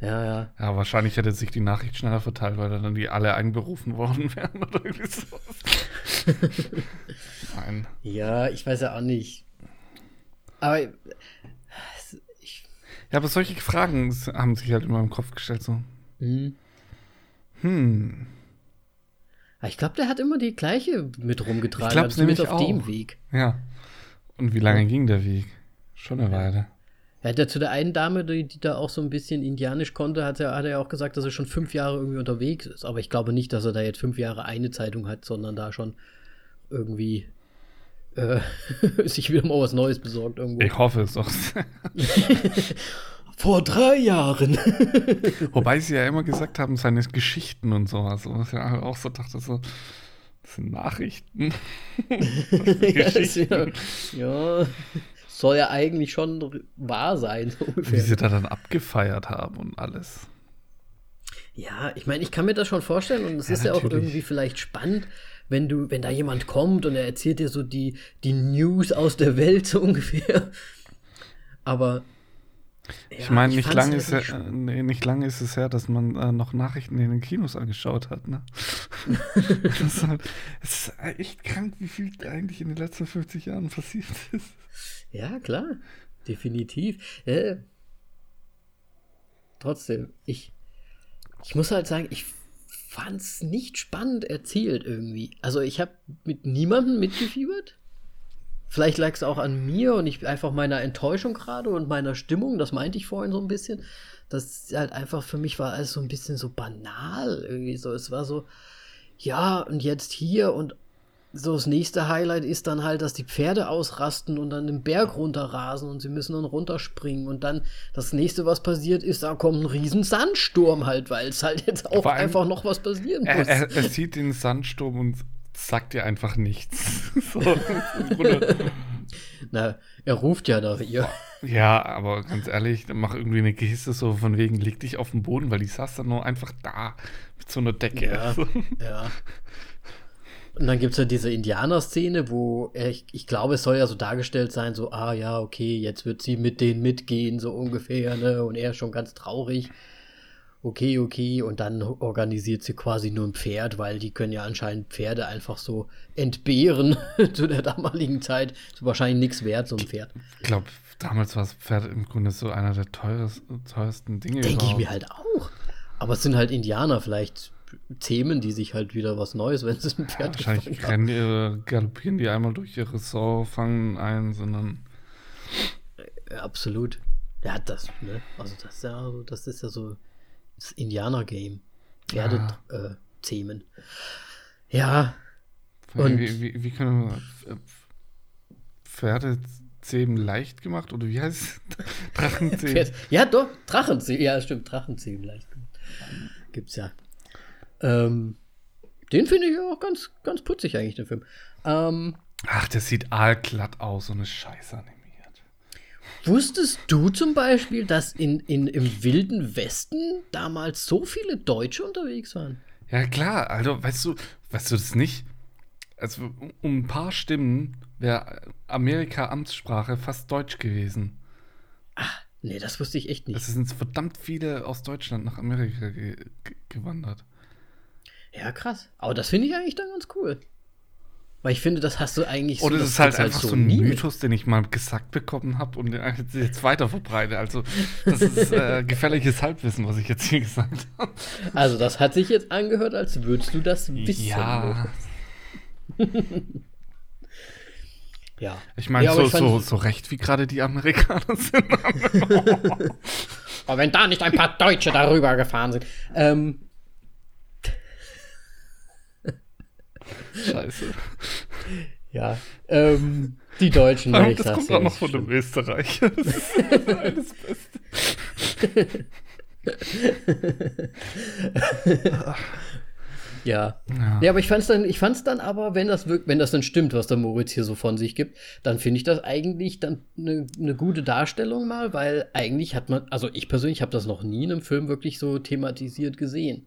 Ja, ja. Ja, wahrscheinlich hätte sich die Nachricht schneller verteilt, weil dann die alle einberufen worden wären oder irgendwie sowas. Nein. Ja, ich weiß ja auch nicht. Aber ja, aber solche Fragen haben sich halt immer im Kopf gestellt, so. Mhm. Hm. Ich glaube, der hat immer die gleiche mit rumgetragen. Ich glaube also nämlich auf auch. dem Weg. Ja. Und wie lange ja. ging der Weg? Schon eine Weile. Er hat ja zu der einen Dame, die, die, da auch so ein bisschen indianisch konnte, hat er, hat er ja auch gesagt, dass er schon fünf Jahre irgendwie unterwegs ist. Aber ich glaube nicht, dass er da jetzt fünf Jahre eine Zeitung hat, sondern da schon irgendwie äh, [LAUGHS] sich wieder mal was Neues besorgt irgendwo. Ich hoffe es doch. [LAUGHS] Vor drei Jahren. [LAUGHS] Wobei sie ja immer gesagt haben, seine Geschichten und sowas. Und ich ja auch so dachte, so, das sind Nachrichten. das ja, ja, soll ja eigentlich schon wahr sein. So Wie sie da dann abgefeiert haben und alles. Ja, ich meine, ich kann mir das schon vorstellen und es ja, ist natürlich. ja auch irgendwie vielleicht spannend, wenn du, wenn da jemand kommt und er erzählt dir so die, die News aus der Welt [LAUGHS] so ungefähr. Aber ja, ich meine, nicht lange ist, nee, nicht lang ist es her, dass man äh, noch Nachrichten in den Kinos angeschaut hat. Ne? [LAUGHS] das ist halt, es ist echt krank, wie viel eigentlich in den letzten 50 Jahren passiert ist. Ja, klar. Definitiv. Äh, trotzdem, ich, ich muss halt sagen, ich fand es nicht spannend erzählt irgendwie. Also ich habe mit niemandem mitgefiebert. vielleicht lag es auch an mir und ich einfach meiner Enttäuschung gerade und meiner Stimmung, das meinte ich vorhin so ein bisschen. Das halt einfach für mich war alles so ein bisschen so banal irgendwie so. Es war so, ja, und jetzt hier und so das nächste Highlight ist dann halt, dass die Pferde ausrasten und dann den Berg runterrasen und sie müssen dann runterspringen und dann das nächste, was passiert, ist, da kommt ein riesen Sandsturm halt, weil es halt jetzt auch allem, einfach noch was passieren muss. Er, er, er, sieht den Sandsturm und sagt dir einfach nichts. [LAUGHS] so, Na, er ruft ja nach ihr. Ja, aber ganz ehrlich, mach irgendwie eine Geste so von wegen, leg dich auf den Boden, weil die saß dann nur einfach da mit so einer Decke. Ja, [LAUGHS] ja. Und dann gibt es ja diese Indianer-Szene, wo ich, ich glaube, es soll ja so dargestellt sein, so, ah ja, okay, jetzt wird sie mit denen mitgehen, so ungefähr, ne? Und er ist schon ganz traurig. Okay, okay, und dann organisiert sie quasi nur ein Pferd, weil die können ja anscheinend Pferde einfach so entbehren [LAUGHS] zu der damaligen Zeit. Ist wahrscheinlich nichts wert, so ein Pferd. Ich glaube, damals war das Pferd im Grunde so einer der teures, teuersten Dinge. Denke ich mir halt auch. Aber es sind halt Indianer, vielleicht Themen, die sich halt wieder was Neues, wenn sie ein Pferd ja, Wahrscheinlich rennen die, galoppieren die einmal durch ihre Sau, fangen ein, sondern. Ja, absolut. Ja, das, ne? Also das ist ja, das ist ja so das Indianer-Game. Pferde-Themen. Ja. Äh, und wie, wie, wie können wir Pferdezähmen leicht gemacht? Oder wie heißt [LAUGHS] es? Drachenzähmen. ja, doch, Drachenzähmen. Ja, stimmt, Drachenzähmen leicht gemacht. Gibt's ja. Ähm, den finde ich auch ganz, ganz putzig eigentlich, den Film. Ähm, Ach, der sieht aalglatt aus, so eine Scheiße animiert. Wusstest du zum Beispiel, dass in, in, im Wilden Westen damals so viele Deutsche unterwegs waren? Ja, klar. Also, weißt du, weißt du das nicht? Also, um ein paar Stimmen wäre Amerika Amtssprache fast Deutsch gewesen. Ach, nee, das wusste ich echt nicht. Es sind verdammt viele aus Deutschland nach Amerika ge gewandert. Ja, krass. Aber das finde ich eigentlich dann ganz cool. Weil ich finde, das hast du eigentlich so. Oder es ist halt einfach so ein Mythos, den ich mal gesagt bekommen habe und jetzt weiter verbreite. Also, das ist äh, [LAUGHS] gefährliches Halbwissen, was ich jetzt hier gesagt habe. Also, das hat sich jetzt angehört, als würdest du das wissen. Ja. [LAUGHS] ja. Ich meine, ja, so, so, so recht wie gerade die Amerikaner [LAUGHS] sind. aber wenn da nicht ein paar Deutsche darüber gefahren sind. Ähm, Scheiße. Ja, ähm, die Deutschen. das kommt auch noch von dem Österreich. [LAUGHS] Das ist alles Beste. [LAUGHS] ja. ja. Ja, aber ich fand's dann, ich fand's dann aber, wenn das wirkt, wenn das dann stimmt, was der Moritz hier so von sich gibt, dann finde ich das eigentlich dann eine ne gute Darstellung mal, weil eigentlich hat man, also ich persönlich habe das noch nie in einem Film wirklich so thematisiert gesehen.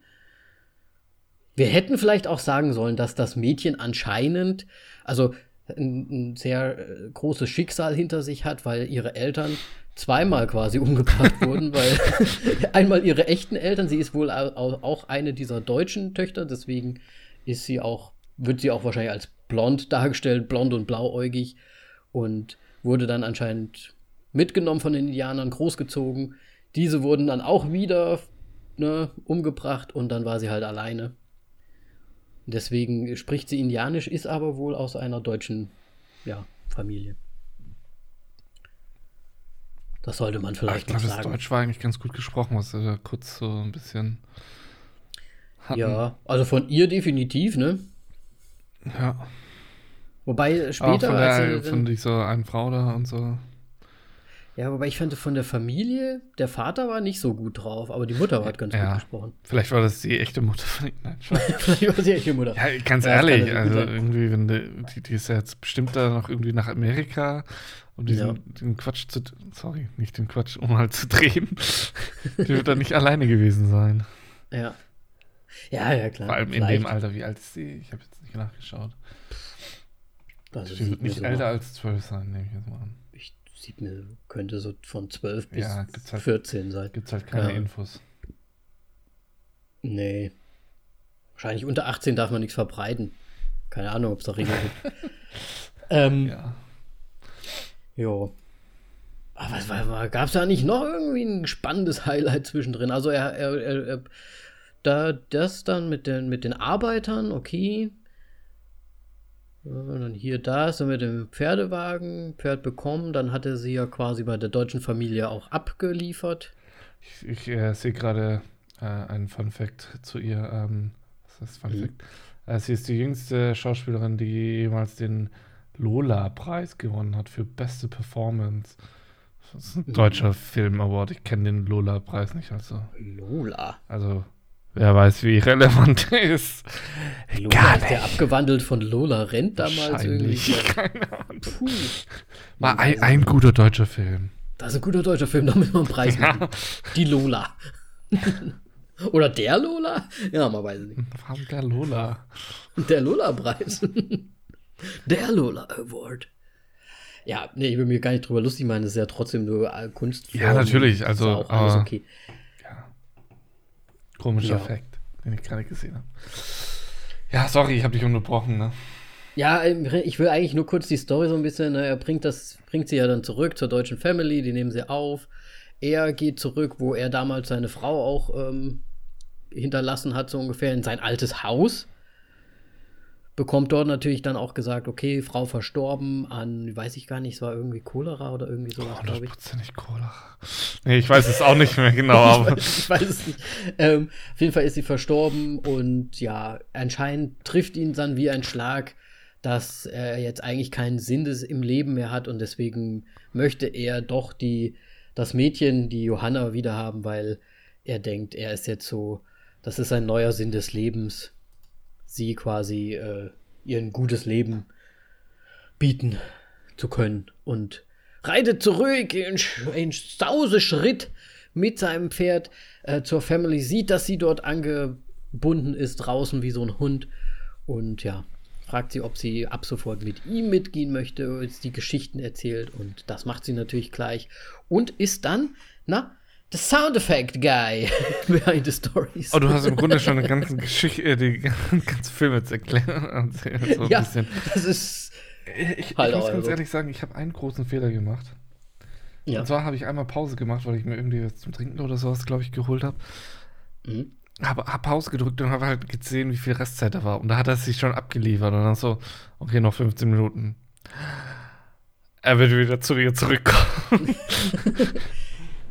Wir hätten vielleicht auch sagen sollen, dass das Mädchen anscheinend, also ein, ein sehr äh, großes Schicksal hinter sich hat, weil ihre Eltern zweimal quasi [LAUGHS] umgebracht wurden, weil [LAUGHS] einmal ihre echten Eltern, sie ist wohl auch eine dieser deutschen Töchter, deswegen ist sie auch, wird sie auch wahrscheinlich als blond dargestellt, blond und blauäugig und wurde dann anscheinend mitgenommen von den Indianern, großgezogen. Diese wurden dann auch wieder ne, umgebracht und dann war sie halt alleine. Deswegen spricht sie Indianisch, ist aber wohl aus einer deutschen ja, Familie. Das sollte man vielleicht ich noch glaub, sagen. Das Deutsch war eigentlich ganz gut gesprochen, was wir da kurz so ein bisschen hatten. Ja, also von ihr definitiv, ne? Ja. Wobei später. Auch von, der, von dieser einen Frau da und so. Ja, wobei ich fand von der Familie, der Vater war nicht so gut drauf, aber die Mutter hat ganz ja, gut gesprochen. Vielleicht war das die echte Mutter von ihm. Nein, [LAUGHS] Vielleicht war das die echte Mutter. Ja, ganz ja, ehrlich, also irgendwie, wenn die, die ist ja jetzt bestimmt da noch irgendwie nach Amerika, um diesen ja. den Quatsch zu, sorry, nicht den Quatsch, um halt zu drehen. [LAUGHS] die wird da nicht alleine gewesen sein. Ja. Ja, ja, klar. Vor allem Vielleicht. in dem Alter, wie alt ist sie? Ich habe jetzt nicht nachgeschaut. Das die wird nicht älter als zwölf sein, nehme ich jetzt mal an sieht mir, könnte so von 12 bis ja, halt, 14 sein. Gibt halt keine ja. Infos. Nee. Wahrscheinlich unter 18 darf man nichts verbreiten. Keine Ahnung, ob es da Regeln gibt. [LAUGHS] ähm, ja. Jo. Aber gab es da nicht noch irgendwie ein spannendes Highlight zwischendrin? Also er, er, er, er da das dann mit den, mit den Arbeitern, okay. Und dann hier da ist er mit dem Pferdewagen, Pferd bekommen, dann hat er sie ja quasi bei der deutschen Familie auch abgeliefert. Ich, ich äh, sehe gerade äh, einen Fun Fact zu ihr. Ähm, was ist Fun Mhm. Fact? Äh, sie ist die jüngste Schauspielerin, die jemals den Lola-Preis gewonnen hat für beste Performance. Das ist ein Mhm. deutscher Film-Award. Ich kenne den Lola-Preis nicht. Also, Lola. also, wer weiß, wie relevant der [LAUGHS] ist. Lola Gar ist der nicht. abgewandelt von Lola Rent damals irgendwie. [LAUGHS] Keine Ahnung. Puh. War ein, ein guter deutscher Film. Das ist ein guter deutscher Film, da müssen wir einen Preis machen. Die Lola. [LAUGHS] Oder der Lola? Ja, man weiß es nicht. Warum der Lola? Der Lola-Preis. Der Lola Award. Ja, nee, ich will mir gar nicht drüber lustig machen, das ist ja trotzdem nur Kunst. Ja, natürlich, also, Ist auch alles aber- okay. Komischer Ja. Effekt, den ich gerade gesehen habe. Ja, sorry, ich habe dich unterbrochen, ne? Ja, ähm, ich will eigentlich nur kurz die Story so ein bisschen, ne, er bringt das, bringt sie ja dann zurück zur deutschen Family, die nehmen sie auf. Er geht zurück, wo er damals seine Frau auch ähm, hinterlassen hat, so ungefähr, in sein altes Haus. Bekommt dort natürlich dann auch gesagt, okay, Frau verstorben an, weiß ich gar nicht, es war irgendwie Cholera oder irgendwie sowas, glaube ich. Cola. Nee, ich weiß es auch nicht mehr genau, [LAUGHS] ich, aber. weiß, ich weiß es nicht. Ähm, auf jeden Fall ist sie verstorben und ja, anscheinend trifft ihn dann wie ein Schlag, dass er jetzt eigentlich keinen Sinn des, im Leben mehr hat und deswegen möchte er doch die, das Mädchen, die Johanna, wieder haben, weil er denkt, er ist jetzt so, das ist ein neuer Sinn des Lebens, sie quasi äh, ihr ein gutes Leben bieten zu können und reitet zurück in, in Sauseschritt mit seinem Pferd äh, zur Family, sieht, dass sie dort angebunden ist, draußen wie so ein Hund und ja, fragt sie, ob sie ab sofort mit ihm mitgehen möchte, die Geschichten erzählt und das macht sie natürlich gleich und ist dann, na, the Sound Effect Guy [LAUGHS] behind the stories. Oh, du hast im Grunde schon eine ganze Geschichte, äh, die [LAUGHS] ganze Film jetzt erklärt. [LAUGHS] so ja, bisschen. das ist, Ich, ich Halt muss ganz ehrlich sagen, ich habe einen großen Fehler gemacht. ja. Und zwar habe ich einmal Pause gemacht, weil ich mir irgendwie was zum Trinken oder sowas, glaube ich, geholt habe. Mhm. Habe hab Pause gedrückt und habe halt gesehen, wie viel Restzeit da war. Und da hat er sich schon abgeliefert. Und dann so, okay, noch 15 Minuten. Er wird wieder zu dir zurückkommen.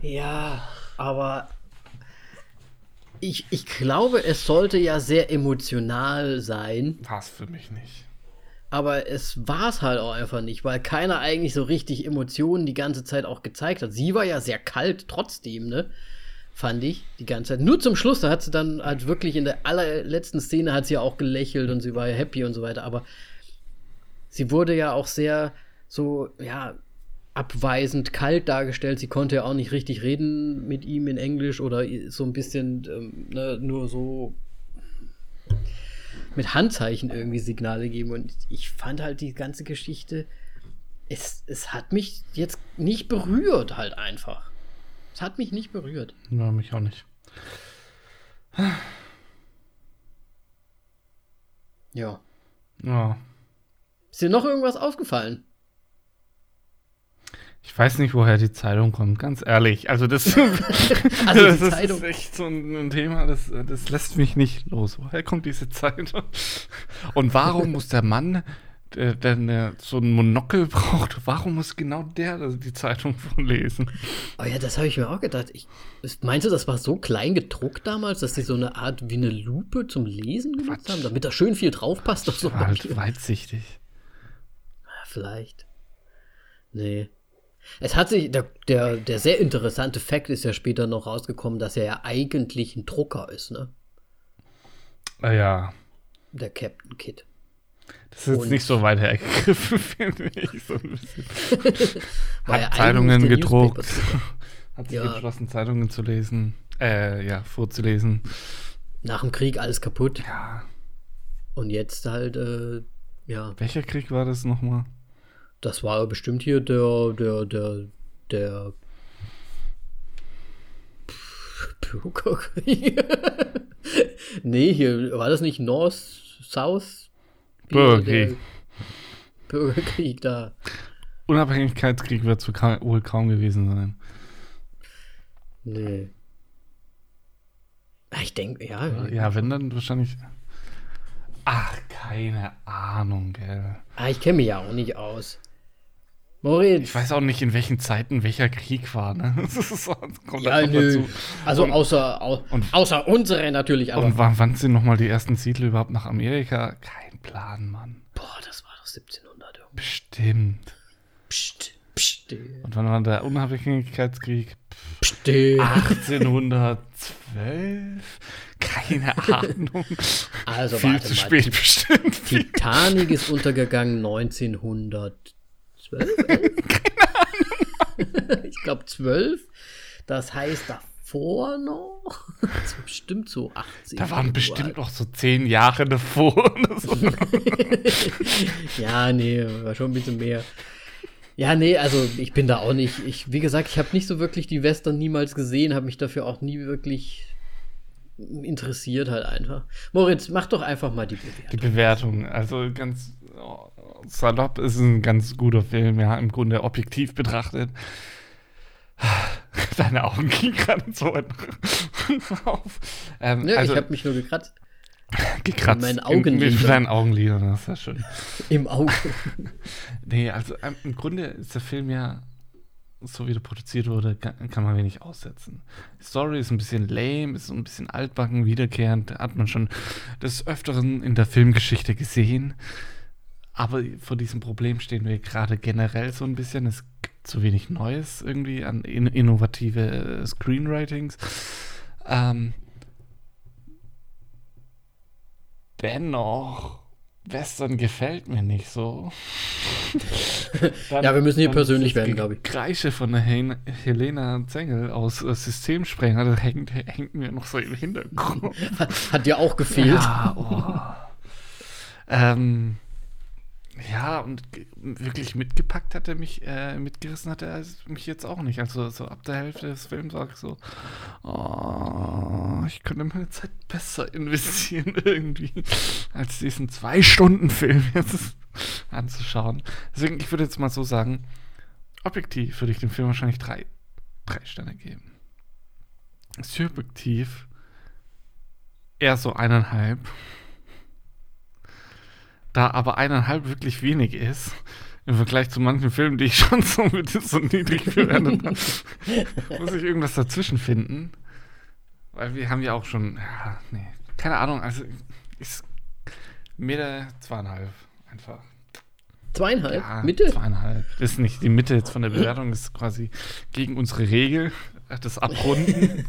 Ja, aber ich, ich glaube, es sollte ja sehr emotional sein, War es für mich nicht. aber es war es halt auch einfach nicht, weil keiner eigentlich so richtig Emotionen die ganze Zeit auch gezeigt hat. Sie war ja sehr kalt trotzdem, ne? Fand ich die ganze Zeit. Nur zum Schluss, da hat sie dann halt wirklich in der allerletzten Szene hat sie ja auch gelächelt und sie war ja happy und so weiter, aber sie wurde ja auch sehr so, ja, abweisend kalt dargestellt. Sie konnte ja auch nicht richtig reden mit ihm in Englisch oder so ein bisschen ähm, ne, nur so mit Handzeichen irgendwie Signale geben. Und ich fand halt die ganze Geschichte, es, es hat mich jetzt nicht berührt, halt einfach. Es hat mich nicht berührt. Ja, mich auch nicht. Ja. Ja. Ist dir noch irgendwas aufgefallen? Ich weiß nicht, woher die Zeitung kommt, ganz ehrlich. Also das, [LAUGHS] Also das die ist Zeitung. echt so ein, ein Thema, das, das lässt mich nicht los. Woher kommt diese Zeitung? Und warum muss der Mann, der, der so ein Monokel braucht, warum muss genau der die Zeitung vorlesen? Oh ja, das habe ich mir auch gedacht. Ich, meinst du, das war so klein gedruckt damals, dass sie so eine Art wie eine Lupe zum Lesen genutzt Quatsch. haben, damit da schön viel draufpasst auf so War halt weitsichtig. Ja, Vielleicht. Nee. Es hat sich, der, der, der sehr interessante Fakt ist ja später noch rausgekommen, dass er ja eigentlich ein Drucker ist, ne? Ah ja, Der Captain Kid. das ist jetzt Und- nicht so weit hergegriffen, [LAUGHS] finde ich. So ein bisschen. [LAUGHS] Hat Zeitungen gedruckt. Hat sich Ja. entschlossen, Zeitungen zu lesen. Äh, ja, vorzulesen. Nach dem Krieg alles kaputt. Ja. Und jetzt halt, äh, ja, Welcher Krieg war das nochmal? Das war bestimmt hier der, der, der, der Bürgerkrieg. nee, hier war das nicht North, South? Bürgerkrieg. Bürgerkrieg da. Unabhängigkeitskrieg wird wohl kaum gewesen sein. Nee. Ah, Ich denke, ja. Ja, wenn dann wahrscheinlich. Ach, keine Ahnung, gell. Ah, ich kenne mich ja auch nicht aus. Moritz. Ich weiß auch nicht, in welchen Zeiten welcher Krieg war, ne? [LAUGHS] Das, kommt ja, nö. Dazu. Also und, außer, au, und, außer unsere natürlich, aber. Und wann, wann sind nochmal die ersten Siedler überhaupt nach Amerika? Kein Plan, Mann. Boah, das war doch 1700 irgendwie. Bestimmt. Psst, psst. Und wann war der Unabhängigkeitskrieg? Psst. 1812? Keine [LAUGHS] Ahnung. Also Viel zu mal. spät bestimmt. Titanic ist untergegangen 1900. 12? [LAUGHS] Keine Ahnung. [LAUGHS] ich glaube 12. Das heißt davor noch. [LAUGHS] Das ist bestimmt so 18. Da waren bestimmt noch so 10 Jahre davor. So. ja, nee, war schon ein bisschen mehr. Ja, nee, also ich bin da auch nicht. Ich, wie gesagt, ich habe nicht so wirklich die Western niemals gesehen, habe mich dafür auch nie wirklich interessiert halt einfach. Moritz, mach doch einfach mal die Bewertung. Die Bewertung, also ganz oh, salopp ist ein ganz guter Film, ja, im Grunde objektiv betrachtet. [LAUGHS] Deine Augen gingen gerade so [LAUGHS] auf. Ähm, ja, also, ich habe mich nur gekratzt. [LAUGHS] Gekratzt. Mit meinen Augenlidern. Mit deinen Augenlidern, das ist ja schön. Im Auge. nee, also ähm, im Grunde ist der Film ja, so wie er produziert wurde, kann, kann, man wenig aussetzen. Die Story ist ein bisschen lame, ist ein bisschen altbacken, wiederkehrend, hat man schon des Öfteren in der Filmgeschichte gesehen. Aber vor diesem Problem stehen wir gerade generell so ein bisschen. Es gibt zu wenig Neues irgendwie an in innovative äh, Screenwritings. Ähm, dennoch, Western gefällt mir nicht so. dann, ja, wir müssen hier persönlich werden, glaube ich. Kreische von der Hel Helena Zengel aus äh, Systemsprenger, das hängt, hängt, mir noch so im Hintergrund. [LAUGHS] Hat, hat dir auch gefehlt. Ja, oh. [LAUGHS] ähm, ja, und wirklich mitgepackt hat er mich, äh, mitgerissen hat er mich jetzt auch nicht. Also so ab der Hälfte des Films sage ich so, oh, ich könnte meine Zeit besser investieren [LAUGHS] irgendwie, als diesen Zwei-Stunden-Film jetzt [LAUGHS] anzuschauen. Deswegen, ich würde jetzt mal so sagen, objektiv würde ich dem Film wahrscheinlich drei, drei Sterne geben. Subjektiv eher so eineinhalb. Da aber eineinhalb wirklich wenig ist, im Vergleich zu manchen Filmen, die ich [LAUGHS] schon so, mit so niedrig bewertet habe, [LAUGHS] muss ich irgendwas dazwischen finden. Weil wir haben ja auch schon, ja, nee, keine Ahnung, also ist Mitte zweieinhalb einfach. Zweieinhalb? Ja, Mitte? Zweieinhalb. Ist nicht die Mitte jetzt von der Bewertung, ist quasi gegen unsere Regel, das Abrunden.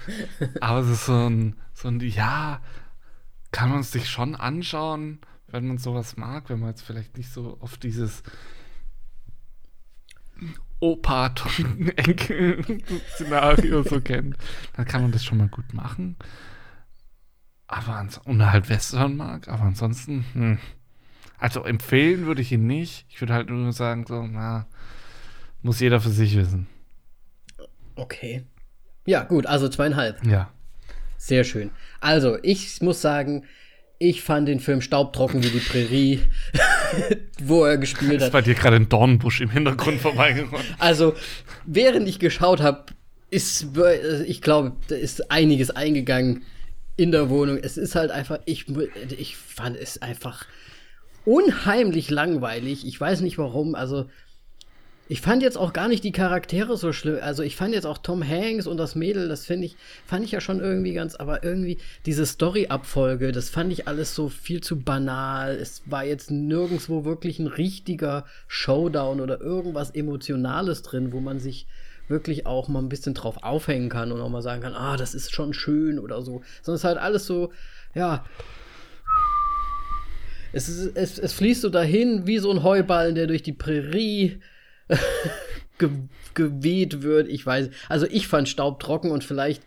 [LAUGHS] Aber es ist so ein, so ein, ja, kann man es sich schon anschauen, wenn man sowas mag, wenn man jetzt vielleicht nicht so oft dieses Opa Enkel Szenario so [LAUGHS] kennt, dann kann man das schon mal gut machen. Aber und halt Western mag, aber ansonsten, hm. also empfehlen würde ich ihn nicht. Ich würde halt nur sagen, so, na, muss jeder für sich wissen. Okay. Ja, gut, also zweieinhalb. Ja. Sehr schön. Also, ich muss sagen, ich fand den Film staubtrocken wie die Prärie, [LAUGHS] wo er gespielt hat. Ist bei dir gerade ein Dornbusch im Hintergrund vorbeigekommen? [LAUGHS] Also, während ich geschaut habe, ist, ich glaube, da ist einiges eingegangen in der Wohnung. Es ist halt einfach, ich, ich fand es einfach unheimlich langweilig. Ich weiß nicht warum. Also, ich fand jetzt auch gar nicht die Charaktere so schlimm. Also ich fand jetzt auch Tom Hanks und das Mädel, das finde ich, fand ich ja schon irgendwie ganz, aber irgendwie diese Story-Abfolge, das fand ich alles so viel zu banal. Es war jetzt nirgendwo wirklich ein richtiger Showdown oder irgendwas Emotionales drin, wo man sich wirklich auch mal ein bisschen drauf aufhängen kann und auch mal sagen kann, ah, das ist schon schön oder so. Sondern es ist halt alles so, ja, es, ist, es, es fließt so dahin wie so ein Heuballen, der durch die Prärie [LAUGHS] ge geweht wird. Ich weiß, also ich fand Staub trocken und vielleicht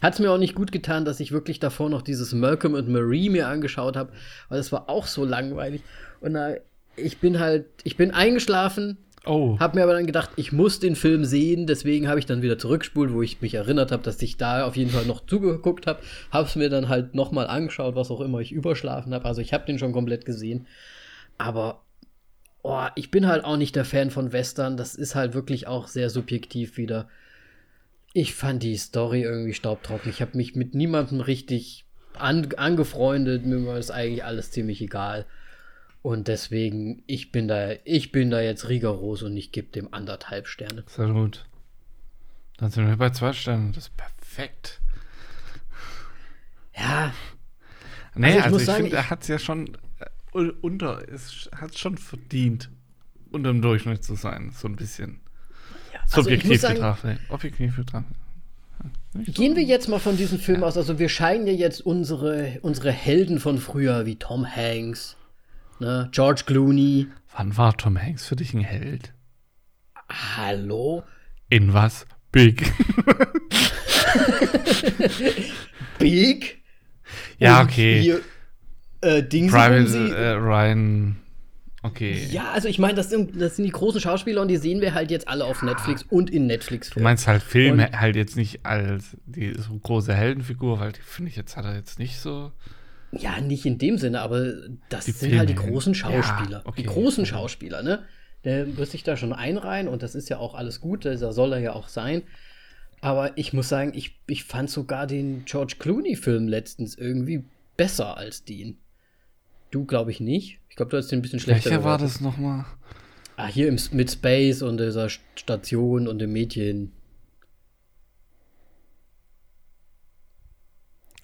hat es mir auch nicht gut getan, dass ich wirklich davor noch dieses Malcolm und Marie mir angeschaut habe, weil es war auch so langweilig. Und na, ich bin halt, ich bin eingeschlafen, Oh. Hab mir aber dann gedacht, ich muss den Film sehen, deswegen habe ich dann wieder zurückspult, wo ich mich erinnert habe, dass ich da auf jeden Fall noch zugeguckt habe. Habe es mir dann halt nochmal angeschaut, was auch immer ich überschlafen habe. Also ich habe den schon komplett gesehen. Aber oh, ich bin halt auch nicht der Fan von Western. Das ist halt wirklich auch sehr subjektiv wieder. Ich fand die Story irgendwie staubtrocken. Ich habe mich mit niemandem richtig an, angefreundet, mir war das eigentlich alles ziemlich egal. Und deswegen, ich bin da, ich bin da jetzt rigoros und ich gebe dem anderthalb Sterne. Sehr gut. Dann sind wir bei zwei Sternen. Das ist perfekt. Ja. Nee, Also ich also, ich, finde, er hat es ja schon unter, es hat schon verdient, unter dem Durchschnitt zu sein, so ein bisschen. also ich Subjektiv betrachtet. Objektiv betrachtet. Gehen wir jetzt mal von diesem Film aus. Also wir scheinen ja jetzt unsere, unsere Helden von früher, wie Tom Hanks, ne, George Clooney. Wann war Tom Hanks für dich ein Held? Hallo? In was? Big. [LAUGHS] Big? ja, Und okay. Äh, Dings Private äh, Ryan. Okay. Ja, also ich meine, das sind, das sind die großen Schauspieler und die sehen wir halt jetzt alle auf Netflix und in Du Netflix-Filmen. meinst halt Film Und- halt jetzt nicht als die so große Heldenfigur, weil die finde ich jetzt hat er jetzt nicht so. Ja, nicht in dem Sinne, aber das Die sind halt die Filme. großen Schauspieler. Ja, okay. Die großen Schauspieler, ne? Der wird sich da schon einreihen und das ist ja auch alles gut, da soll er ja auch sein. Aber ich muss sagen, ich, ich fand sogar den George Clooney-Film letztens irgendwie besser als den. Du, glaube ich, nicht. Ich glaube, du hast den ein bisschen schlechter Welcher war das nochmal? Ah, hier im, mit Space und dieser Station und dem Mädchen.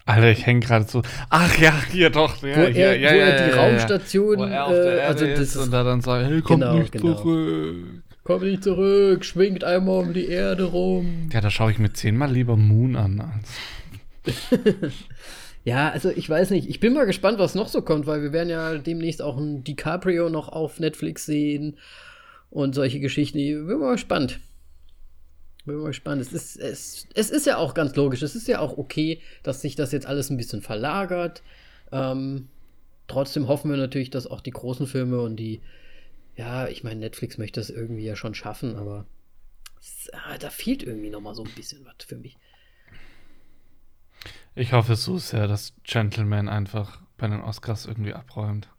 Alter, ich hänge gerade so. Ach ja, hier doch. Ja, Wo hier, er- ja, wo ja, er die ja, ja, Raumstation, Wo er auf der äh, Erde also das ist und er dann sagt, hey, komm Genau, nicht genau. zurück. Komm nicht zurück, schwingt einmal um die Erde rum. Ja, da schaue ich mir zehnmal lieber Moon an. Als [LAUGHS] Ja, also ich weiß nicht. Ich bin mal gespannt, was noch so kommt, weil wir werden ja demnächst auch ein DiCaprio noch auf Netflix sehen und solche Geschichten. Ich bin mal gespannt. Bin mal gespannt. Es ist, es, es ist ja auch ganz logisch. Es ist ja auch okay, dass sich das jetzt alles ein bisschen verlagert. Ähm, trotzdem hoffen wir natürlich, dass auch die großen Filme und die, ja, ich meine, Netflix möchte das irgendwie ja schon schaffen, aber ah, da fehlt irgendwie noch mal so ein bisschen was für mich. Ich hoffe so sehr, dass Gentleman einfach bei den Oscars irgendwie abräumt.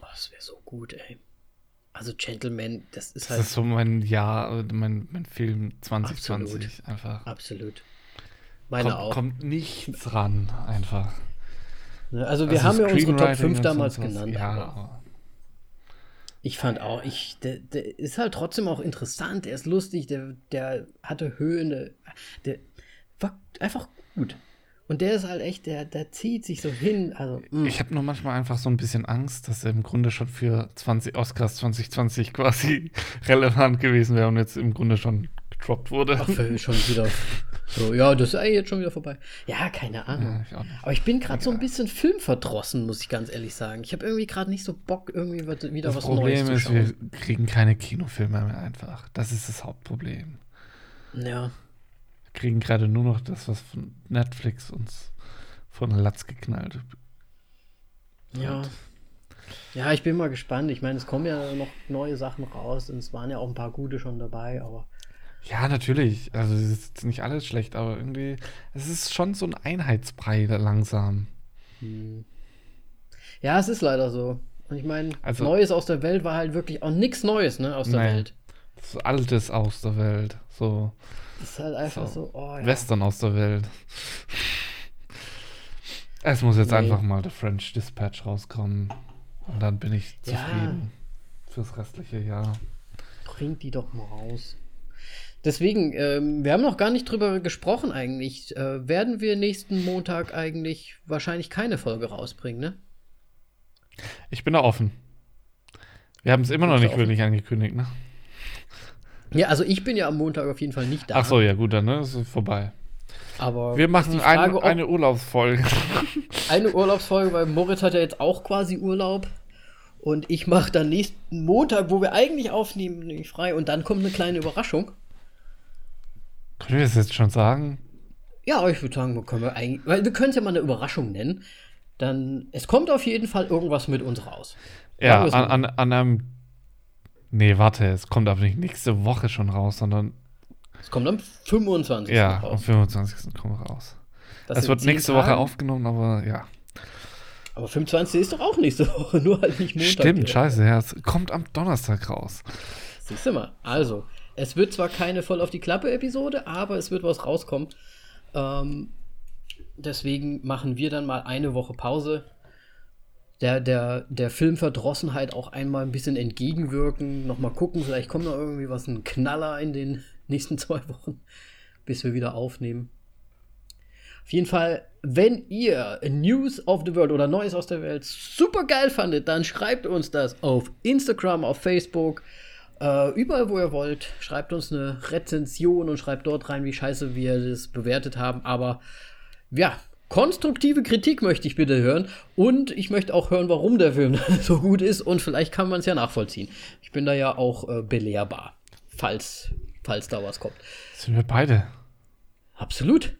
Oh, das wäre so gut, ey. Also Gentleman, das ist Das halt ist so mein Jahr, mein, mein Film 2020 einfach. absolut. Meine Kommt, auch. kommt nichts ran, einfach. Ne, Also wir Also haben ja unsere Top Screenwriting 5 und damals genannt. Ja, ich fand auch, ich, der, der ist halt trotzdem auch interessant, der ist lustig, der, der hatte Höhen, der, der war einfach gut. Und der ist halt echt, der, der zieht sich so hin. Also, mm. ich habe nur manchmal einfach so ein bisschen Angst, dass er im Grunde schon für 20 Oscars 2020 quasi [LAUGHS] relevant gewesen wäre und jetzt im Grunde schon gedroppt wurde. Ach, für- schon wieder. So, ja, das ist eigentlich jetzt schon wieder vorbei. Ja, keine Ahnung. Ja, ich. Aber ich bin gerade so ein bisschen filmverdrossen, muss ich ganz ehrlich sagen. Ich habe irgendwie gerade nicht so Bock, irgendwie was- wieder Das was Problem Neues ist, zu wir schauen. kriegen keine Kinofilme mehr einfach. Das ist das Hauptproblem. Ja. Kriegen gerade nur noch das, was von Netflix uns von Latz geknallt Ja. Ja, ich bin mal gespannt. Ich meine, es kommen ja noch neue Sachen raus und es waren ja auch ein paar gute schon dabei, aber Ja, natürlich. Also es ist nicht alles schlecht, aber irgendwie, es ist schon so ein Einheitsbrei da langsam. ja, es ist leider so. Und ich meine, Also- Neues aus der Welt war halt wirklich auch nichts Neues, ne, aus der Nee. Welt. So Altes aus der Welt. So Das ist halt einfach so, So, oh ja. Western aus der Welt. Es muss jetzt Nee. einfach mal der French Dispatch rauskommen. Und dann bin ich Ja. zufrieden. Fürs restliche Jahr. Bringt die doch mal raus. Deswegen, ähm, wir haben noch gar nicht drüber gesprochen eigentlich. Äh, werden wir nächsten Montag eigentlich wahrscheinlich keine Folge rausbringen, ne? Ich bin da offen. Wir haben es immer noch nicht offen? wirklich angekündigt, ne? Ja, also ich bin ja am Montag auf jeden Fall nicht da. Ach so, ja gut, dann ne? ist es vorbei. Aber Wir machen Frage, ein, eine Urlaubsfolge. [LAUGHS] eine Urlaubsfolge, weil Moritz hat ja jetzt auch quasi Urlaub. Und ich mache dann nächsten Montag, wo wir eigentlich aufnehmen, nämlich frei. Und dann kommt eine kleine Überraschung. Können wir das jetzt schon sagen? Ja, aber ich würde sagen, wir können wir eigentlich, weil wir können es ja mal eine Überraschung nennen. Dann, es kommt auf jeden Fall irgendwas mit uns raus. Ja, an, an, an einem. Nee, warte, es kommt aber nicht nächste Woche schon raus, sondern Es kommt am 25. ja, am raus. 25. kommen wir raus. Das es wird nächste Woche Tage. aufgenommen, aber ja. Aber 25 ist doch auch nächste Woche, [LAUGHS] nur halt nicht Montag. Stimmt, Äh, scheiße, ja, es kommt am Donnerstag raus. Siehst du mal. Also, es wird zwar keine voll auf die Klappe-Episode, aber es wird was rauskommen. Ähm, deswegen machen wir dann mal eine Woche Pause. Der, der, der Filmverdrossenheit auch einmal ein bisschen entgegenwirken. Nochmal gucken, vielleicht kommt noch irgendwie was, ein Knaller in den [LAUGHS] nächsten zwei Wochen, bis wir wieder aufnehmen. Auf jeden Fall, wenn ihr News of the World oder Neues aus der Welt super geil fandet, dann schreibt uns das auf Instagram, auf Facebook, äh, überall, wo ihr wollt. Schreibt uns eine Rezension und schreibt dort rein, wie scheiße wir das bewertet haben. Aber ja, konstruktive Kritik möchte ich bitte hören. Und ich möchte auch hören, warum der Film [LAUGHS] so gut ist. Und vielleicht kann man es ja nachvollziehen. Ich bin da ja auch äh, belehrbar, falls, falls da was kommt. Sind wir beide? Absolut.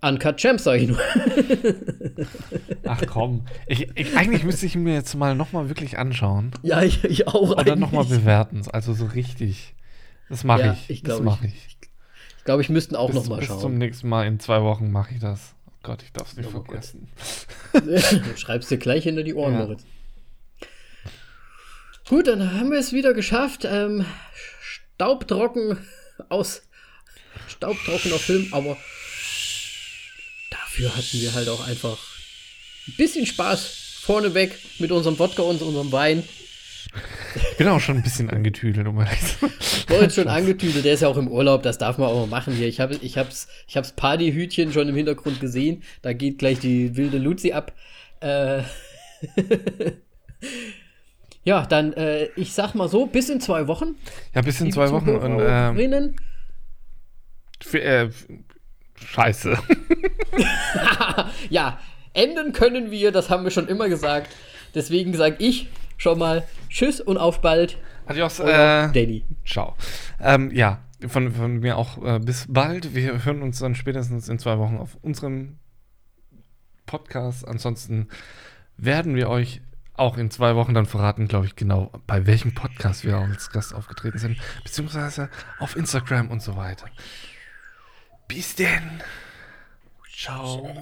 Uncut Champs, sag ich nur. [LAUGHS] Ach komm. Ich, ich, eigentlich müsste ich mir jetzt mal nochmal wirklich anschauen. Ja, ich, ich auch. Und dann nochmal bewerten. Also so richtig. Das mache Ja, ich. ich Das glaub, mache ich. Ich glaube, ich müsste auch Bis, noch mal bis zum schauen. nächsten Mal in zwei Wochen mache ich das. Gott, ich darf es nicht Oh vergessen. Du [LAUGHS] schreibst dir gleich hinter die Ohren, Ja. Moritz. Gut, dann haben wir es wieder geschafft. Ähm, staubtrocken aus staubtrockener Film, aber dafür hatten wir halt auch einfach ein bisschen Spaß vorneweg mit unserem Wodka und unserem Wein. Ich bin auch schon ein bisschen angetüdelt, um ehrlich zu sein. Moritz schon angetüdelt, der ist ja auch im Urlaub, das darf man auch mal machen hier. Ich habe ich hab's, ich hab's Partyhütchen schon im Hintergrund gesehen. Da geht gleich die wilde Luzi ab. Äh, [LAUGHS] ja, dann, äh, ich sag mal so, bis in zwei Wochen. Ja, bis in zwei Wochen. Und, ähm, für, äh, scheiße. [LAUGHS] ja, enden können wir, das haben wir schon immer gesagt. Deswegen sage ich schon mal Tschüss und auf bald. Adios, Euer äh, Danny. ciao. Ähm, ja, von, von mir auch äh, bis bald. Wir hören uns dann spätestens in zwei Wochen auf unserem Podcast. Ansonsten werden wir euch auch in zwei Wochen dann verraten, glaube ich, genau, bei welchem Podcast wir als Gast aufgetreten sind, beziehungsweise auf Instagram und so weiter. Bis denn. Ciao.